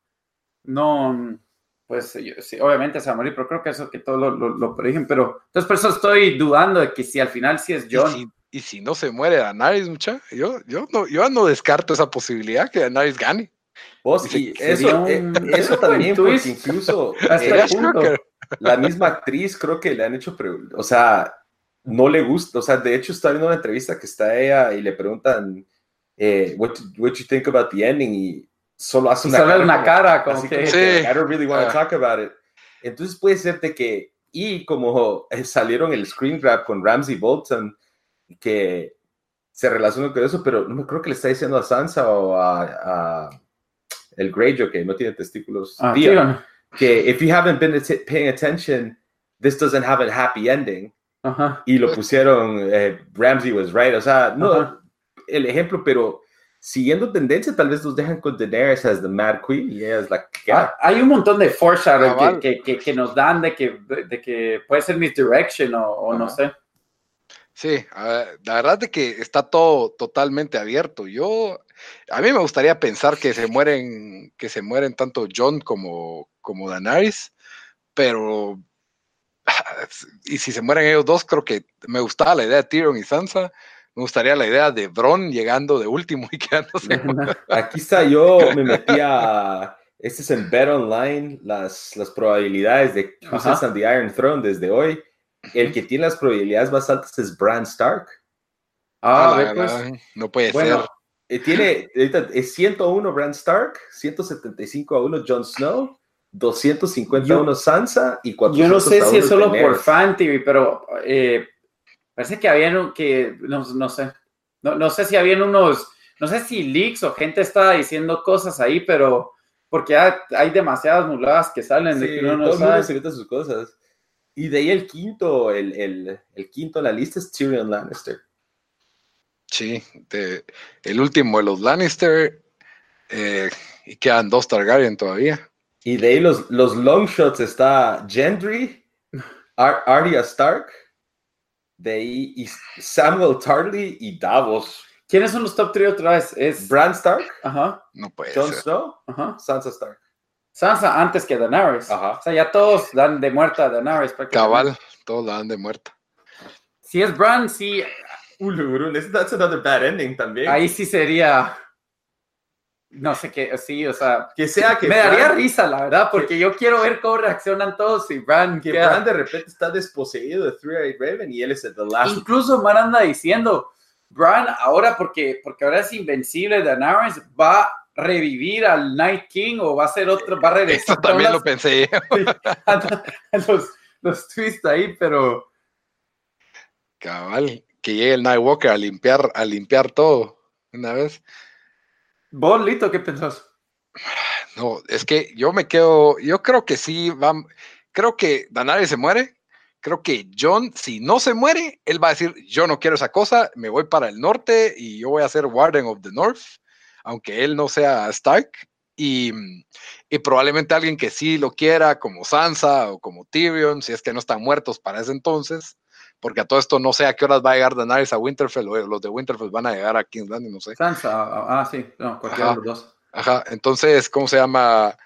no, pues sí, obviamente se va a morir, pero creo que eso que todos lo, lo, predijen, pero entonces por eso estoy dudando de que si al final sí es John. ¿Y si, no se muere Daenerys, mucha, yo, yo, no, yo no descarto esa posibilidad que Daenerys gane. Vos, y eso, eh, *laughs* eso también, porque incluso *laughs* eh, la misma actriz creo que le han hecho, o sea, no le gusta, o sea, de hecho está viendo una entrevista que está ella y le preguntan, eh, what, what you think about the ending y solo hace una, cara, una cara como, que, I don't really want to ah. talk about it. Entonces puede ser de que, y como salieron el screen grab con Ramsey Bolton, que se relaciona con eso, pero no me creo que le está diciendo a Sansa o a, el Greyjoy que no tiene testículos. Ah, que if you haven't been paying attention, this doesn't have a happy ending. Y lo pusieron, eh, Ramsey was right. O sea, no, el ejemplo, pero siguiendo tendencia, tal vez nos dejan con Daenerys as the Mad Queen y ella es la que... Ah, hay un montón de foreshadowing que, que, que, nos dan de que, de que puede ser misdirection o, o no sé. Sí, la verdad es que está todo totalmente abierto. Yo, a mí me gustaría pensar que se mueren, que se mueren tanto John como, como Daenerys, pero y si se mueren ellos dos, creo que me gustaba la idea de Tyrion y Sansa. Me gustaría la idea de Bron llegando de último y *laughs* quedándose. *laughs* Aquí está, yo me metí a. Este es en Bet Online, las, las probabilidades de Who's on the Iron Throne desde hoy. El que tiene las probabilidades más altas es Bran Stark. Ah, pues. no puede ser. Eh, tiene, es 101 Bran Stark, 175 a 1 Jon Snow, 251 Sansa y 400 Yo no sé si es solo por fan TV, pero eh, parece que habían que, no, no sé, no, no, sé si habían unos, no sé si leaks o gente estaba diciendo cosas ahí, pero porque hay, demasiadas muladas que salen de que uno no sabe. sus cosas. Y de ahí el quinto, el, el, el quinto en la lista es Tyrion Lannister. Sí, de, el último de los Lannister. Eh, y quedan dos Targaryen todavía. Y de ahí los, los long shots está Gendry, Arya Stark, de ahí Samuel Tarly y Davos. ¿Quiénes son los top 3 otra vez? Es Bran Stark, Ajá. No puede Jon Snow, Ajá. Sansa Stark. Sansa antes que Daenerys. Ajá. O sea, ya todos dan de muerta a Daenerys. Cabal, todos la dan de muerta. Si es Bran, sí. Ulurun, that's another bad ending también. Ahí sí sería. No sé qué, sí, o sea. Que sea que. Me daría risa, la verdad, porque yo quiero ver cómo reaccionan todos y Bran. Que Bran de repente está desposeído de Three-Eyed Raven y él es el the last. Incluso Mar anda diciendo. Bran ahora, porque, porque ahora es invencible, Daenerys va revivir al Night King o va a ser otro, va a *laughs* regresar. Eso también lo pensé. *laughs* *laughs* los, los twists ahí, pero. Cabal, que llegue el Nightwalker a limpiar, a limpiar todo una vez. ¿Vos, Lito, qué pensás? No, es que yo me quedo, yo creo que sí, va, creo que Danari se muere, creo que John, si no se muere, él va a decir, yo no quiero esa cosa, me voy para el norte y yo voy a ser Warden of the North aunque él no sea Stark, y, probablemente alguien que sí lo quiera, como Sansa o como Tyrion, si es que no están muertos para ese entonces, porque a todo esto no sé a qué horas va a llegar Daenerys a Winterfell, o los de Winterfell van a llegar a King's Landing, no sé. Sansa, ah, ah sí, no, cualquiera de los dos. Ajá, entonces, ¿cómo se llama?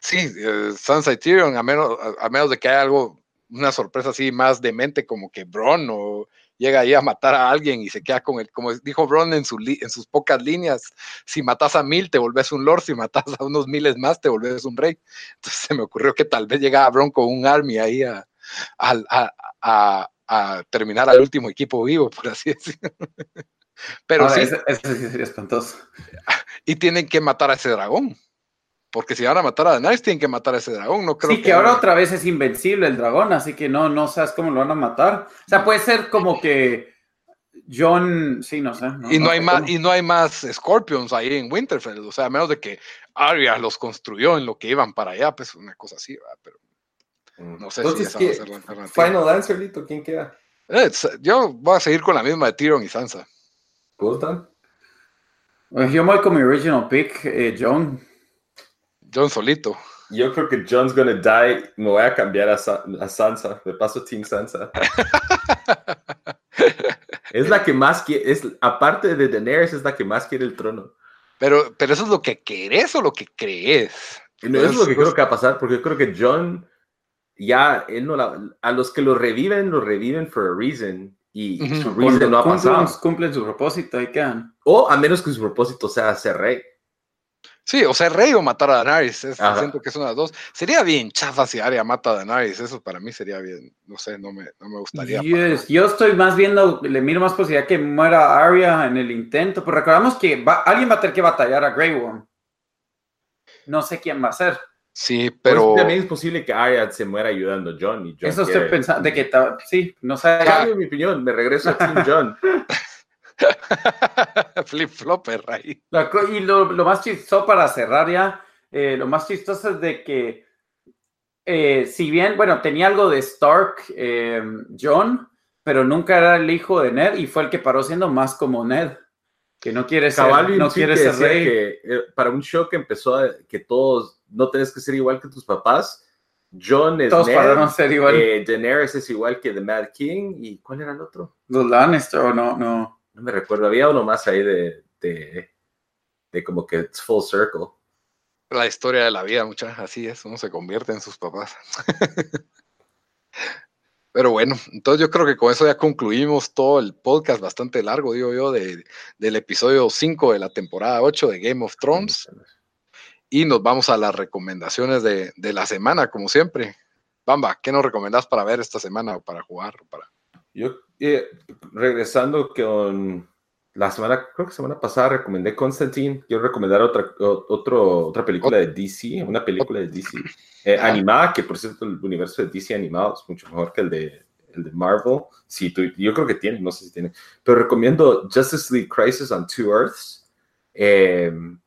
Sí, eh, Sansa y Tyrion, a menos, a menos de que haya algo, una sorpresa así más demente como que Bron o llega ahí a matar a alguien y se queda con el, como dijo Ron en, su en sus pocas líneas, si matas a mil te volvés un lord, si matas a unos miles más te volvés un rey. Entonces se me ocurrió que tal vez llegaba Bron con un army ahí a, a, terminar al último equipo vivo, por así decirlo. *laughs* Pero sí. Ese, sí sería espantoso. Y tienen que matar a ese dragón. Porque si van a matar a Daenerys, tienen que matar a ese dragón. No creo sí, que, ahora otra vez es invencible el dragón, así que no, no sabes cómo lo van a matar. O sea, puede ser como que John, sí, no sé. y, no, hay más, y no hay más Scorpions ahí en Winterfell. O sea, a menos de que Arya los construyó en lo que iban para allá, pues una cosa así, ¿verdad? pero. No sé si esa va a ser la alternativa. Final answer, Lito, ¿quién queda? Eh, yo voy a seguir con la misma de Tyrion y Sansa. ¿Gustan? Pues yo voy con mi original pick, eh, John. John solito. Yo creo que John's gonna die. Me voy a cambiar a, Sansa. Me paso Team Sansa. *laughs* es la que más quiere. Es, aparte de Daenerys, es la que más quiere el trono. Pero, pero eso es lo que querés o lo que crees. No, eso es lo que creo que va a pasar, porque yo creo que John ya, él no la, a los que lo reviven, lo reviven for a reason. Y su reason no ha pasado. Cumplen su propósito y quedan. O a menos que su propósito sea ser rey. Sí, o ser rey o matar a Daenerys. siento que es una de las dos. Sería bien chafa si Arya mata a Daenerys. Eso para mí sería bien. No sé, no me, no me gustaría. yo estoy más viendo, le miro más posibilidad que muera Arya en el intento. Pero recordamos que alguien va a tener que batallar a Grey Worm. No sé quién va a ser. Sí, pero. Pues también es posible que Arya se muera ayudando a John. Y John Eso estoy pensando. De que sí, no sé. Cambio mi opinión, me regreso a Team John. *laughs* Flip flopper ahí. y lo, más chistoso para cerrar ya, eh, lo más chistoso es de que, eh, si bien, bueno, tenía algo de Stark, eh, John, pero nunca era el hijo de Ned y fue el que paró siendo más como Ned. Que no quiere ser, no quiere ser rey. Que, para un show que empezó a, que todos no tenés que ser igual que tus papás, John es Todos Ned, ser igual. Daenerys es igual que The Mad King. ¿Y cuál era el otro? Los Lannister, o no, no. No me recuerdo, había uno más ahí de, de, de como que it's full circle. La historia de la vida, muchachos, así es, uno se convierte en sus papás. *laughs* Pero bueno, entonces yo creo que con eso ya concluimos todo el podcast bastante largo, digo yo, de, del episodio 5 de la temporada 8 de Game of Thrones. Y nos vamos a las recomendaciones de, de la semana, como siempre. Bamba, ¿qué nos recomendás para ver esta semana o para jugar? Para... Yo, eh, regresando con la semana, creo que semana pasada recomendé Constantine. Quiero recomendar otra, otro, otra película de DC, una película de DC eh, animada, que por cierto el universo de DC animado es mucho mejor que el de, el de Marvel. Sí, yo creo que tiene, no sé si tiene. Pero recomiendo Justice League Crisis on Two Earths, em,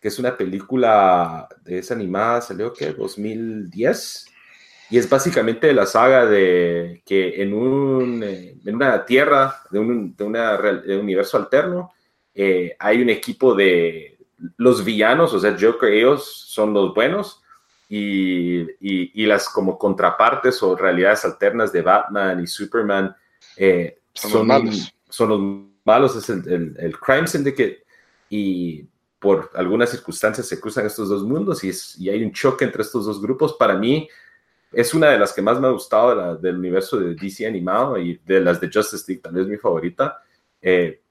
que es una película de esa animada, salió que 2010 y es básicamente la saga de que en, un, eh, en una tierra, de un, de una, universo alterno, eh, hay un equipo de los villanos, o sea, Joker, ellos son los buenos, y, y, las como contrapartes o realidades alternas de Batman y Superman eh, son, los malos. Son los malos, es el, el, Crime Syndicate, y por algunas circunstancias se cruzan estos dos mundos y, es, y hay un choque entre estos dos grupos. Para mí, es una de las que más me ha gustado del universo de DC animado y de las de Justice League, tal vez mi favorita. Eh,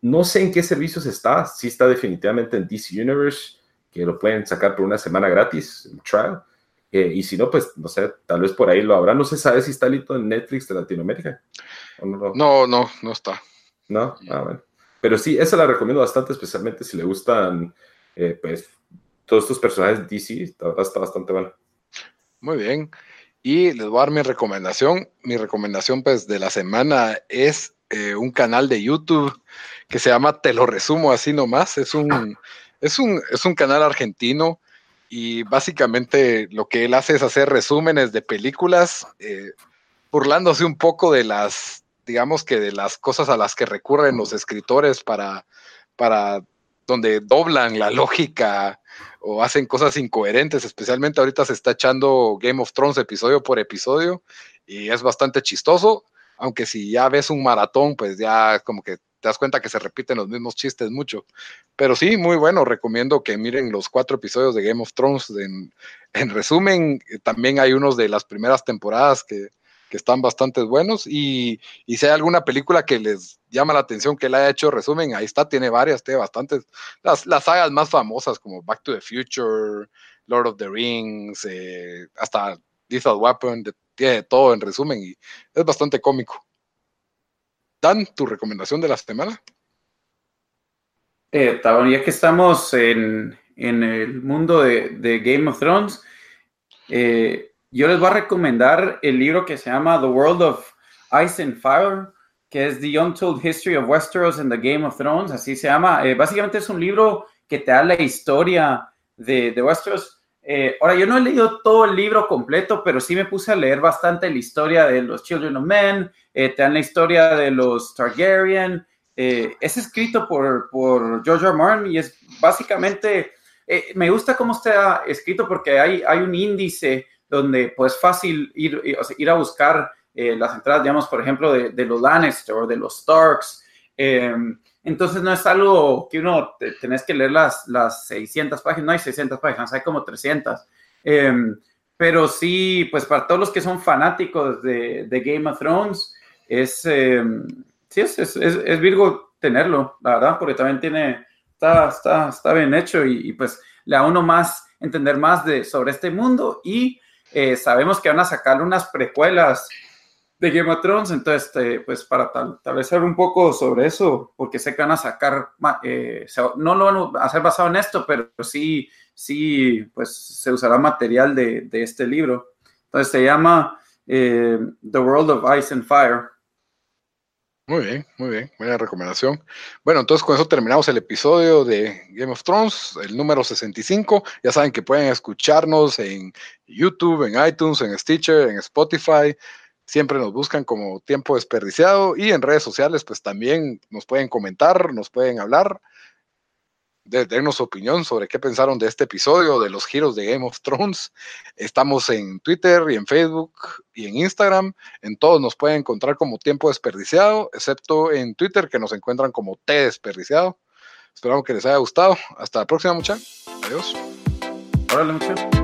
no sé en qué servicios está, sí está definitivamente en DC Universe, que lo pueden sacar por una semana gratis, el trial. Eh, y si no, pues no sé, tal vez por ahí lo habrá. No se sabe si está listo en Netflix de Latinoamérica. no, no, no, está. No, ah, bueno. Pero sí, esa la recomiendo bastante, especialmente si le gustan eh, pues, todos estos personajes DC. Está, está bastante bueno. Muy bien. Y les voy a dar mi recomendación. Mi recomendación pues de la semana es eh, un canal de YouTube que se llama Te lo resumo así nomás. Es un, es un, es un canal argentino y básicamente lo que él hace es hacer resúmenes de películas, eh, burlándose un poco de las, digamos que de las cosas a las que recurren los escritores para, para donde doblan la lógica o hacen cosas incoherentes, especialmente ahorita se está echando Game of Thrones episodio por episodio y es bastante chistoso, aunque si ya ves un maratón, pues ya como que te das cuenta que se repiten los mismos chistes mucho. Pero sí, muy bueno, recomiendo que miren los cuatro episodios de Game of Thrones en, en resumen. También hay unos de las primeras temporadas que, que están bastante buenos. Y, si hay alguna película que les llama la atención que le haya hecho resumen, ahí está, tiene varias, tiene bastantes. Las, las sagas más famosas como Back to the Future, Lord of the Rings, eh, hasta Lethal Weapon, tiene todo en resumen y es bastante cómico. Dan, tu recomendación de la semana. Eh, ya que estamos en, el mundo de, de Game of Thrones, eh, yo les voy a recomendar el libro que se llama The World of Ice and Fire, que es The Untold History of Westeros and the Game of Thrones, así se llama. Eh, básicamente es un libro que te da la historia de, de Westeros. Eh, ahora, yo no he leído todo el libro completo, pero sí me puse a leer bastante la historia de los Children of Men, eh, te dan la historia de los Targaryen. es escrito por, por George R. Martin y es básicamente, me gusta cómo está escrito porque hay, hay un índice donde pues fácil ir, ir a buscar eh, las entradas, digamos, por ejemplo, de, los Lannister o de los Starks. Em, entonces no es algo que uno tenés que leer las, las 600 páginas, no hay 600 páginas, hay como 300. Em, pero sí, pues para todos los que son fanáticos de, Game of Thrones, es, em, sí, es, es, Virgo tenerlo, la verdad, porque también tiene, está, está, está bien hecho y, y, pues le da uno más, entender más de, sobre este mundo y eh, sabemos que van a sacar unas precuelas de Game of Thrones, entonces, este, pues para tal, vez saber un poco sobre eso, porque sé que van a sacar, eh, no lo van a hacer basado en esto, pero sí, sí, pues se usará material de, este libro. Entonces se llama eh, The World of Ice and Fire. Muy bien, muy bien, buena recomendación. Bueno, entonces con eso terminamos el episodio de Game of Thrones, el número 65. Ya saben que pueden escucharnos en YouTube, en iTunes, en Stitcher, en Spotify. Siempre nos buscan como tiempo desperdiciado y en redes sociales pues también nos pueden comentar, nos pueden hablar de, su opinión sobre qué pensaron de este episodio, de los giros de Game of Thrones. Estamos en Twitter y en Facebook y en Instagram. En todos nos pueden encontrar como tiempo desperdiciado, excepto en Twitter que nos encuentran como T desperdiciado. Esperamos que les haya gustado. Hasta la próxima, muchachos. Adiós. Órale, muchachos.